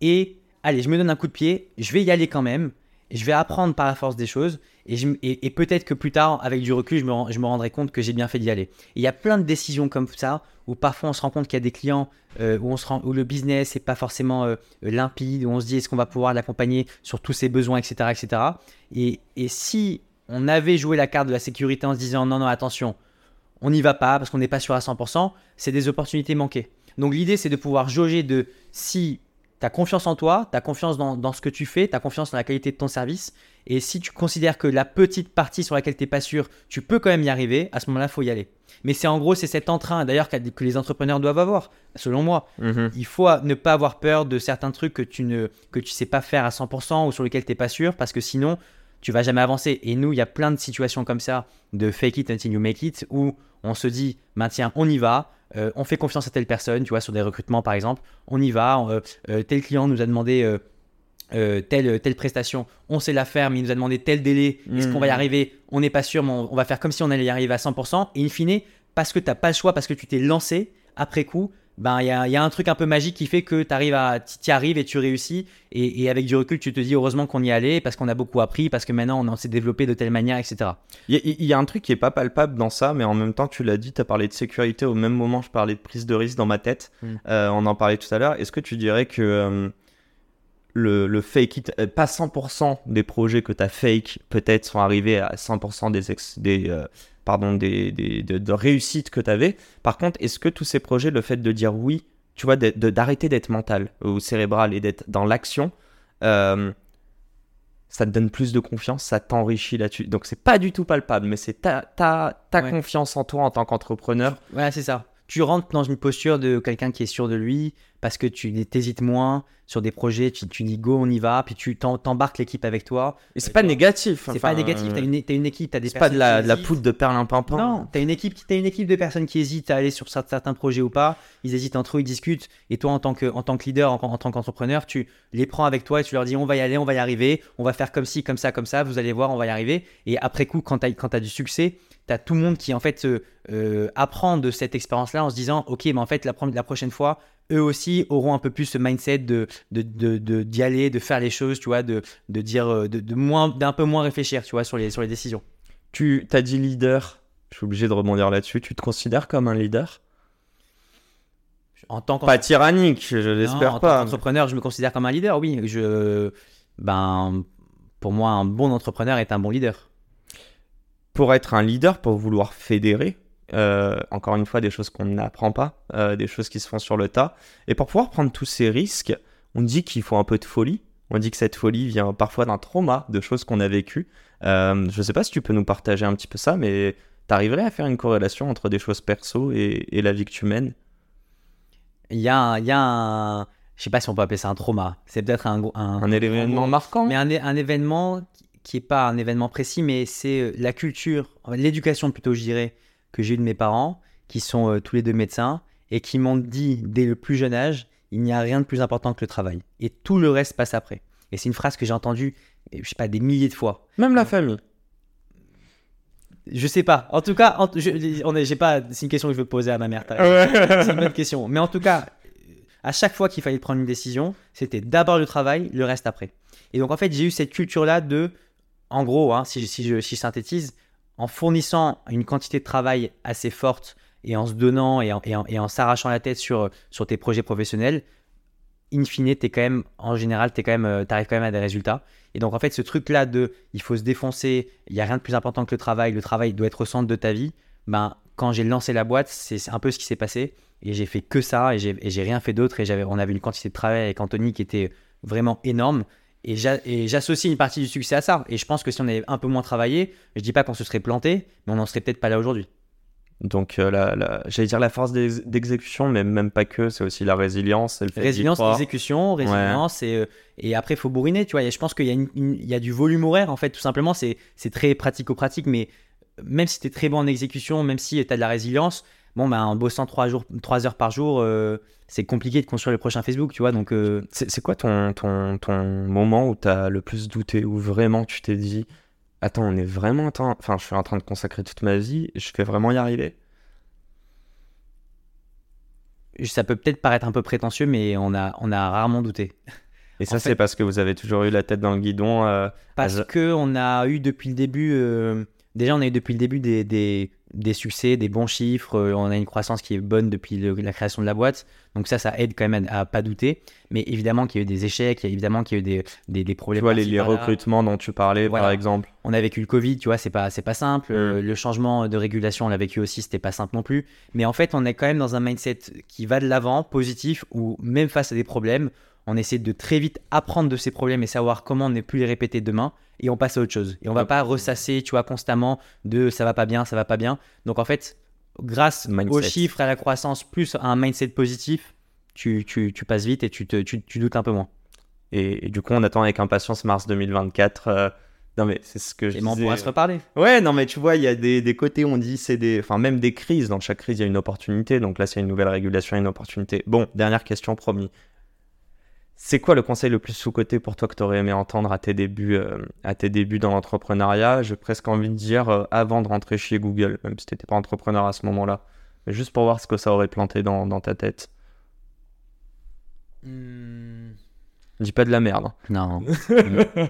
et allez, je me donne un coup de pied, je vais y aller quand même, je vais apprendre par la force des choses, et, peut-être que plus tard, avec du recul, je me, rendrai compte que j'ai bien fait d'y aller. Il y a plein de décisions comme ça, où parfois on se rend compte qu'il y a des clients euh, où, le business n'est pas forcément euh, euh, limpide, où on se dit est-ce qu'on va pouvoir l'accompagner sur tous ses besoins, etc. etc. Et, et si on avait joué la carte de la sécurité en se disant non, non, attention, on n'y va pas parce qu'on n'est pas sûr à 100%, c'est des opportunités manquées. Donc l'idée, c'est de pouvoir jauger de si tu as confiance en toi, tu as confiance dans, dans ce que tu fais, tu as confiance dans la qualité de ton service, et si tu considères que la petite partie sur laquelle tu n'es pas sûr, tu peux quand même y arriver, à ce moment-là, il faut y aller. Mais c'est en gros, c'est cet entrain, d'ailleurs, que les entrepreneurs doivent avoir, selon moi. Mhm. Il faut ne pas avoir peur de certains trucs que tu ne que tu sais pas faire à 100% ou sur lesquels tu n'es pas sûr, parce que sinon, tu vas jamais avancer. Et nous, il y a plein de situations comme ça, de fake it until you make it, où on se dit, bah, tiens, on y va, euh, on fait confiance à telle personne, tu vois, sur des recrutements par exemple, on y va, euh, euh, tel client nous a demandé euh, telle, telle prestation, on sait la faire, mais il nous a demandé tel délai, est-ce qu'on va y Mhm. arriver? On n'est pas sûr, mais on, on va faire comme si on allait y arriver à 100%, et in fine, parce que tu n'as pas le choix, parce que tu t'es lancé, après coup, ben il y a, il y a un truc un peu magique qui fait que tu arrives à y arrives et tu réussis et, et avec du recul tu te dis heureusement qu'on y allait parce qu'on a beaucoup appris parce que maintenant on s'est développé de telle manière etc Il y, a- il y a un truc qui est pas palpable dans ça, mais en même temps, tu l'as dit, tu as parlé de sécurité au même moment, je parlais de prise de risque dans ma tête. Mm. Euh, on en parlait tout à l'heure. Est-ce que tu dirais que euh, le, le fake it, euh, pas 100% des projets que tu as fake, peut-être sont arrivés à 100% des, ex- des, euh, pardon, des, des- de, de réussites que tu avais Par contre, est-ce que tous ces projets, le fait de dire oui, tu vois, d'arrêter d'être mental ou cérébral et d'être dans l'action, euh, ça te donne plus de confiance, ça t'enrichit là-dessus. Donc c'est pas du tout palpable, mais c'est ta, ta, ta Ouais. confiance en toi en tant qu'entrepreneur. voilà c'est ça tu rentres dans une posture de quelqu'un qui est sûr de lui parce que tu t'hésites moins sur des projets, tu, tu dis go, on y va, puis tu t'embarques l'équipe avec toi. Et c'est pas négatif. C'est pas négatif, t'as une, t'as une équipe, t'as des C'est pas de la, de poudre de perlimpinpin. Non, t'as une équipe, qui- t'as une équipe de personnes qui hésitent à aller sur cer- certains projets ou pas. Ils hésitent entre eux, ils discutent. Et toi, en tant que, en tant que leader, en, en tant qu'entrepreneur, tu les prends avec toi et tu leur dis on va y aller, on va y arriver, on va faire comme ci, comme ça, comme ça. Vous allez voir, on va y arriver. Et après coup, quand t'as t'as du succès, t'as tout le monde qui en fait euh, euh, apprend de cette expérience-là en se disant ok, mais en fait la, la prochaine fois, eux aussi auront un peu plus ce mindset de de- de- de- d'y aller, de faire les choses, tu vois, de, de dire euh, de, de moins d'un peu moins réfléchir, tu vois, sur les sur les décisions. Tu t'as dit leader. Je suis obligé de rebondir là-dessus. Tu te considères comme un leader? En tant Pas tyrannique, je l'espère en tant pas. qu'entrepreneur, je me considère comme un leader, oui. Je, ben, pour moi, un bon entrepreneur est un bon leader. Pour être un leader, pour vouloir fédérer, euh, encore une fois, des choses qu'on n'apprend pas, euh, des choses qui se font sur le tas. Et pour pouvoir prendre tous ces risques, on dit qu'il faut un peu de folie. On dit que cette folie vient parfois d'un trauma, de choses qu'on a vécues. Euh, je sais pas si tu peux nous partager un petit peu ça, mais t'arriverais à faire une corrélation entre des choses perso et, et la vie que tu mènes? Il y a, y a un, je sais pas si on peut appeler ça un trauma. C'est peut-être un, un, Un événement marquant mais un, un événement qui- qui est pas un événement précis, mais c'est la culture, l'éducation plutôt, je dirais, que j'ai eu de mes parents, qui sont euh, tous les deux médecins et qui m'ont dit dès le plus jeune âge, il n'y a rien de plus important que le travail. Et tout le reste passe après. Et c'est une phrase que j'ai entendue, je sais pas, des milliers de fois. Même la famille. Je sais pas. En tout cas, en- je, on est, j'ai pas. C'est une question que je veux poser à ma mère. C'est une bonne question. Mais en tout cas, à chaque fois qu'il fallait prendre une décision, c'était d'abord le travail, le reste après. Et donc en fait, j'ai eu cette culture-là de, en gros, hein, si, si, je, si je synthétise, en fournissant une quantité de travail assez forte et en se donnant et en, s'arrachant la tête sur, tes projets professionnels, in fine, t'es quand même, en général, même, euh, t'arrives quand même à des résultats. Et donc en fait, ce truc-là de, il faut se défoncer, il y a rien de plus important que le travail, le travail doit être au centre de ta vie. Ben, quand j'ai lancé la boîte, c'est un peu ce qui s'est passé. Et j'ai fait que ça et j'ai rien fait d'autre. Et on avait une quantité de travail avec Anthony qui était vraiment énorme. Et j'a- et j'associe une partie du succès à ça. Et je pense que si on avait un peu moins travaillé, je dis pas qu'on se serait planté, mais on n'en serait peut-être pas là aujourd'hui. Donc, euh, la, la- j'allais dire la force d'ex- d'exécution, mais même pas que, c'est aussi la résilience. le fait Résilience, exécution, résilience, et, euh, et après, il faut bourriner, tu vois. Et je pense qu'il y, a une- une- il y a du volume horaire, en fait, tout simplement. C'est c'est très pratico-pratique, mais même si tu es très bon en exécution, même si tu as de la résilience, bon, ben, en bossant 3, jours, 3 heures par jour, euh, c'est compliqué de construire le prochain Facebook, tu vois. Donc, euh, C'est quoi ton, ton, ton moment où tu as le plus douté, où vraiment tu t'es dit Attends, on est vraiment. en train- Enfin, je suis en train de consacrer toute ma vie, je vais vraiment y arriver? Ça peut peut-être paraître un peu prétentieux, mais on a, on a rarement douté. Et ça, c'est parce que vous avez toujours eu la tête dans le guidon. euh, Parce je- que on a eu depuis le début, euh, déjà on a eu depuis le début des, des, des succès, des bons chiffres, euh, on a une croissance qui est bonne depuis le- la création de la boîte, donc ça, ça aide quand même à, à pas douter. Mais évidemment qu'il y a eu des échecs, il y a évidemment qu'il y a eu des, des, des Tu problèmes. vois, les, recrutements dont tu parlais, par exemple. On a vécu le Covid, tu vois, c'est pas, pas simple. Mm. Euh, le changement de régulation, on l'a vécu aussi, c'était pas simple non plus. Mais en fait, on est quand même dans un mindset qui va de l'avant, positif, où même face à des problèmes, on essaie de très vite apprendre de ces problèmes et savoir comment ne plus les répéter demain. Et on passe à autre chose. Et on va pas ressasser, tu vois, constamment de ça va pas bien, ça va pas bien. Donc en fait, grâce Mindset. aux chiffres, à la croissance, plus à un mindset positif, tu, tu, tu passes vite et tu, te, tu, tu doutes un peu moins. Et, et du coup, on attend avec impatience mars 2024. euh, Non, mais c'est ce que je Et on pourra se reparler. Ouais, non, mais tu vois, il y a des, des côtés, on dit, c'est des. Enfin, même des crises. Dans chaque crise, il y a une opportunité. Donc là, c'est une nouvelle régulation, une opportunité. Bon, dernière question, promis. C'est quoi le conseil le plus sous-coté pour toi que tu aurais aimé entendre à tes débuts, euh, à tes débuts dans l'entrepreneuriat? J'ai presque envie de dire euh, avant de rentrer chez Google, même si tu n'étais pas entrepreneur à ce moment-là. Mais juste pour voir ce que ça aurait planté dans, dans ta tête. Dis pas de la merde. hein. Non.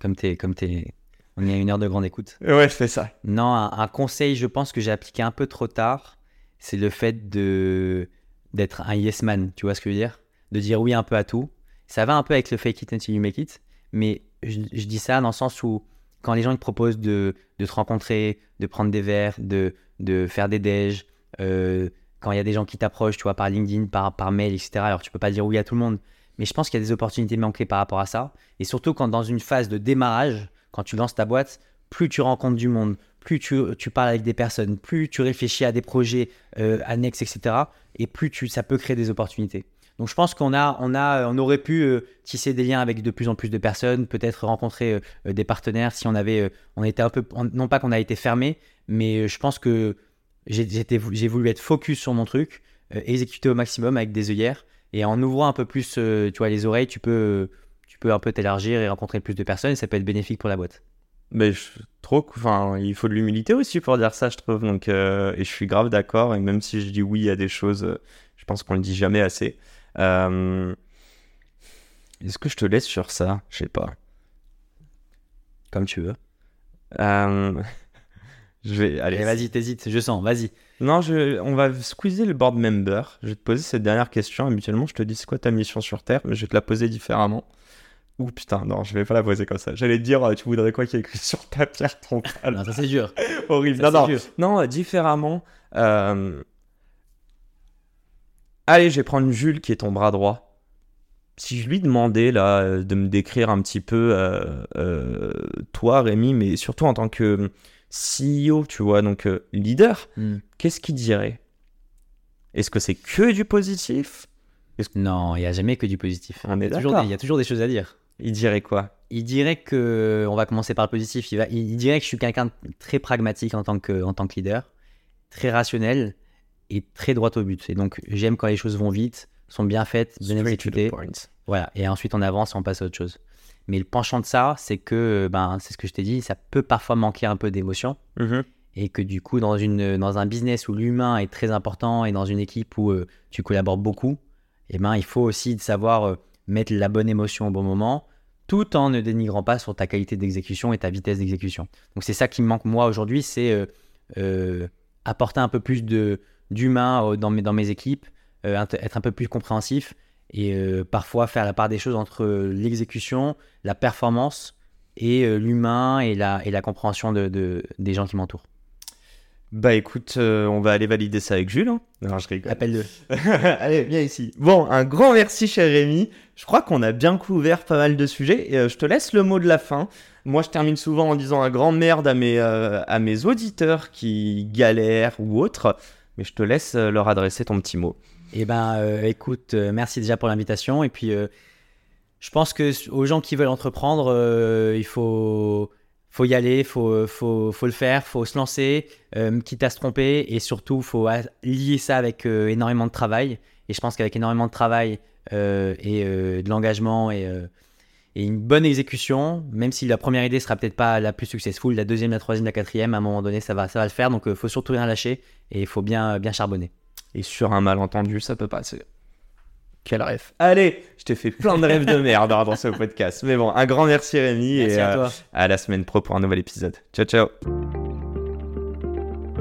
comme t'es, comme t'es, on est à une heure de grande écoute. Ouais, c'est ça. Non, un, un conseil, je pense que j'ai appliqué un peu trop tard, c'est le fait de d'être un yes man. Tu vois ce que je veux dire? De dire oui un peu à tout. Ça va un peu avec le fake it until you make it, mais je, dis ça dans le sens où quand les gens te proposent de, de te rencontrer, de prendre des verres, de, de faire des déj, euh, quand il y a des gens qui t'approchent, tu vois, par LinkedIn, par, par mail, etc. Alors tu peux pas dire oui à tout le monde, mais je pense qu'il y a des opportunités manquées par rapport à ça. Et surtout quand dans une phase de démarrage, quand tu lances ta boîte, plus tu rencontres du monde, plus tu, tu parles avec des personnes, plus tu réfléchis à des projets euh, annexes, etc. Et plus tu, ça peut créer des opportunités. Donc je pense qu'on a, on a, on aurait pu euh, tisser des liens avec de plus en plus de personnes, peut-être rencontrer euh, euh, des partenaires si on avait, on était un peu, non pas qu'on a été fermé, mais je pense que j'ai j'ai voulu être focus sur mon truc, exécuter au maximum avec des œillères et en ouvrant un peu plus, tu vois, les oreilles, tu peux, tu peux un peu t'élargir et rencontrer plus de personnes et ça peut être bénéfique pour la boîte. Mais je, trop, enfin, il faut de l'humilité aussi pour dire ça, je trouve. Donc, et je suis grave d'accord. Et même si je dis oui à des choses, je pense qu'on le dit jamais assez. Euh, est-ce que je te laisse sur ça? Je sais pas. Comme tu veux. Euh, je vais. Allez, vas-y, t'hésites, je sens, vas-y. Non, je... on va squeezer le board member. Je vais te poser cette dernière question. Habituellement, je te dis c'est quoi ta mission sur Terre, mais je vais te la poser différemment. Ouh putain, non, je vais pas la poser comme ça. J'allais te dire, euh, tu voudrais quoi qui est écrit sur ta pierre tombale? Non, ça c'est dur. Horrible. non, non, non, différemment. Euh... Allez, je vais prendre Jules qui est ton bras droit. Si je lui demandais là euh, de me décrire un petit peu euh, euh, toi, Rémi, mais surtout en tant que CEO, tu vois, donc leader, hmm. qu'est-ce qu'il dirait? Est-ce que c'est que du positif? Non, il n'y a jamais que du positif. il, y toujours il y a toujours des choses à dire. Il dirait quoi? Il dirait que, on va commencer par le positif, il, va, il dirait que je suis quelqu'un de très pragmatique en tant que, en tant que leader, très rationnel, et très droit au but. Et donc, j'aime quand les choses vont vite, sont bien faites, bien exécutées. Voilà. Et ensuite, on avance et on passe à autre chose. Mais le penchant de ça, c'est que, ben, c'est ce que je t'ai dit, ça peut parfois manquer un peu d'émotion. Mm-hmm. Et que du coup, dans, une, dans un business où l'humain est très important et dans une équipe où euh, tu collabores beaucoup, eh ben, il faut aussi savoir euh, mettre la bonne émotion au bon moment, tout en ne dénigrant pas sur ta qualité d'exécution et ta vitesse d'exécution. Donc c'est ça qui me manque moi aujourd'hui, c'est euh, apporter un peu plus de, d'humain euh, dans mes, dans mes équipes, euh, être un peu plus compréhensif et euh, parfois faire la part des choses entre l'exécution, la performance et l'humain et la, et la compréhension de, des gens qui m'entourent. Bah écoute, on va aller valider ça avec Jules. Hein. Non, je rigole. Appelle-le. Allez, viens ici. Bon, un grand merci, cher Rémi. Je crois qu'on a bien couvert pas mal de sujets. Et, je te laisse le mot de la fin. Moi, je termine souvent en disant un grand merde à mes, à mes auditeurs qui galèrent ou autres mais je te laisse euh, leur adresser ton petit mot. Eh ben, euh, écoute, euh, merci déjà pour l'invitation. Et puis, je pense que aux gens qui veulent entreprendre, il faut, faut y aller, faut, faut, faut le faire, faut se lancer, quitte à se tromper, et surtout, faut lier ça avec énormément de travail. Et je pense qu'avec énormément de travail et de l'engagement et et une bonne exécution, même si la première idée sera peut-être pas la plus successful, la deuxième, la troisième, la quatrième, à un moment donné, ça va, ça va le faire. Donc, il euh, faut surtout rien lâcher et il faut bien, bien charbonner. Et sur un malentendu, ça peut passer. Quel rêve. Allez, je t'ai fait plein de rêves de merde dans ce podcast. Mais bon, un grand merci Rémi et à, euh, à la semaine pro pour un nouvel épisode. Ciao, ciao.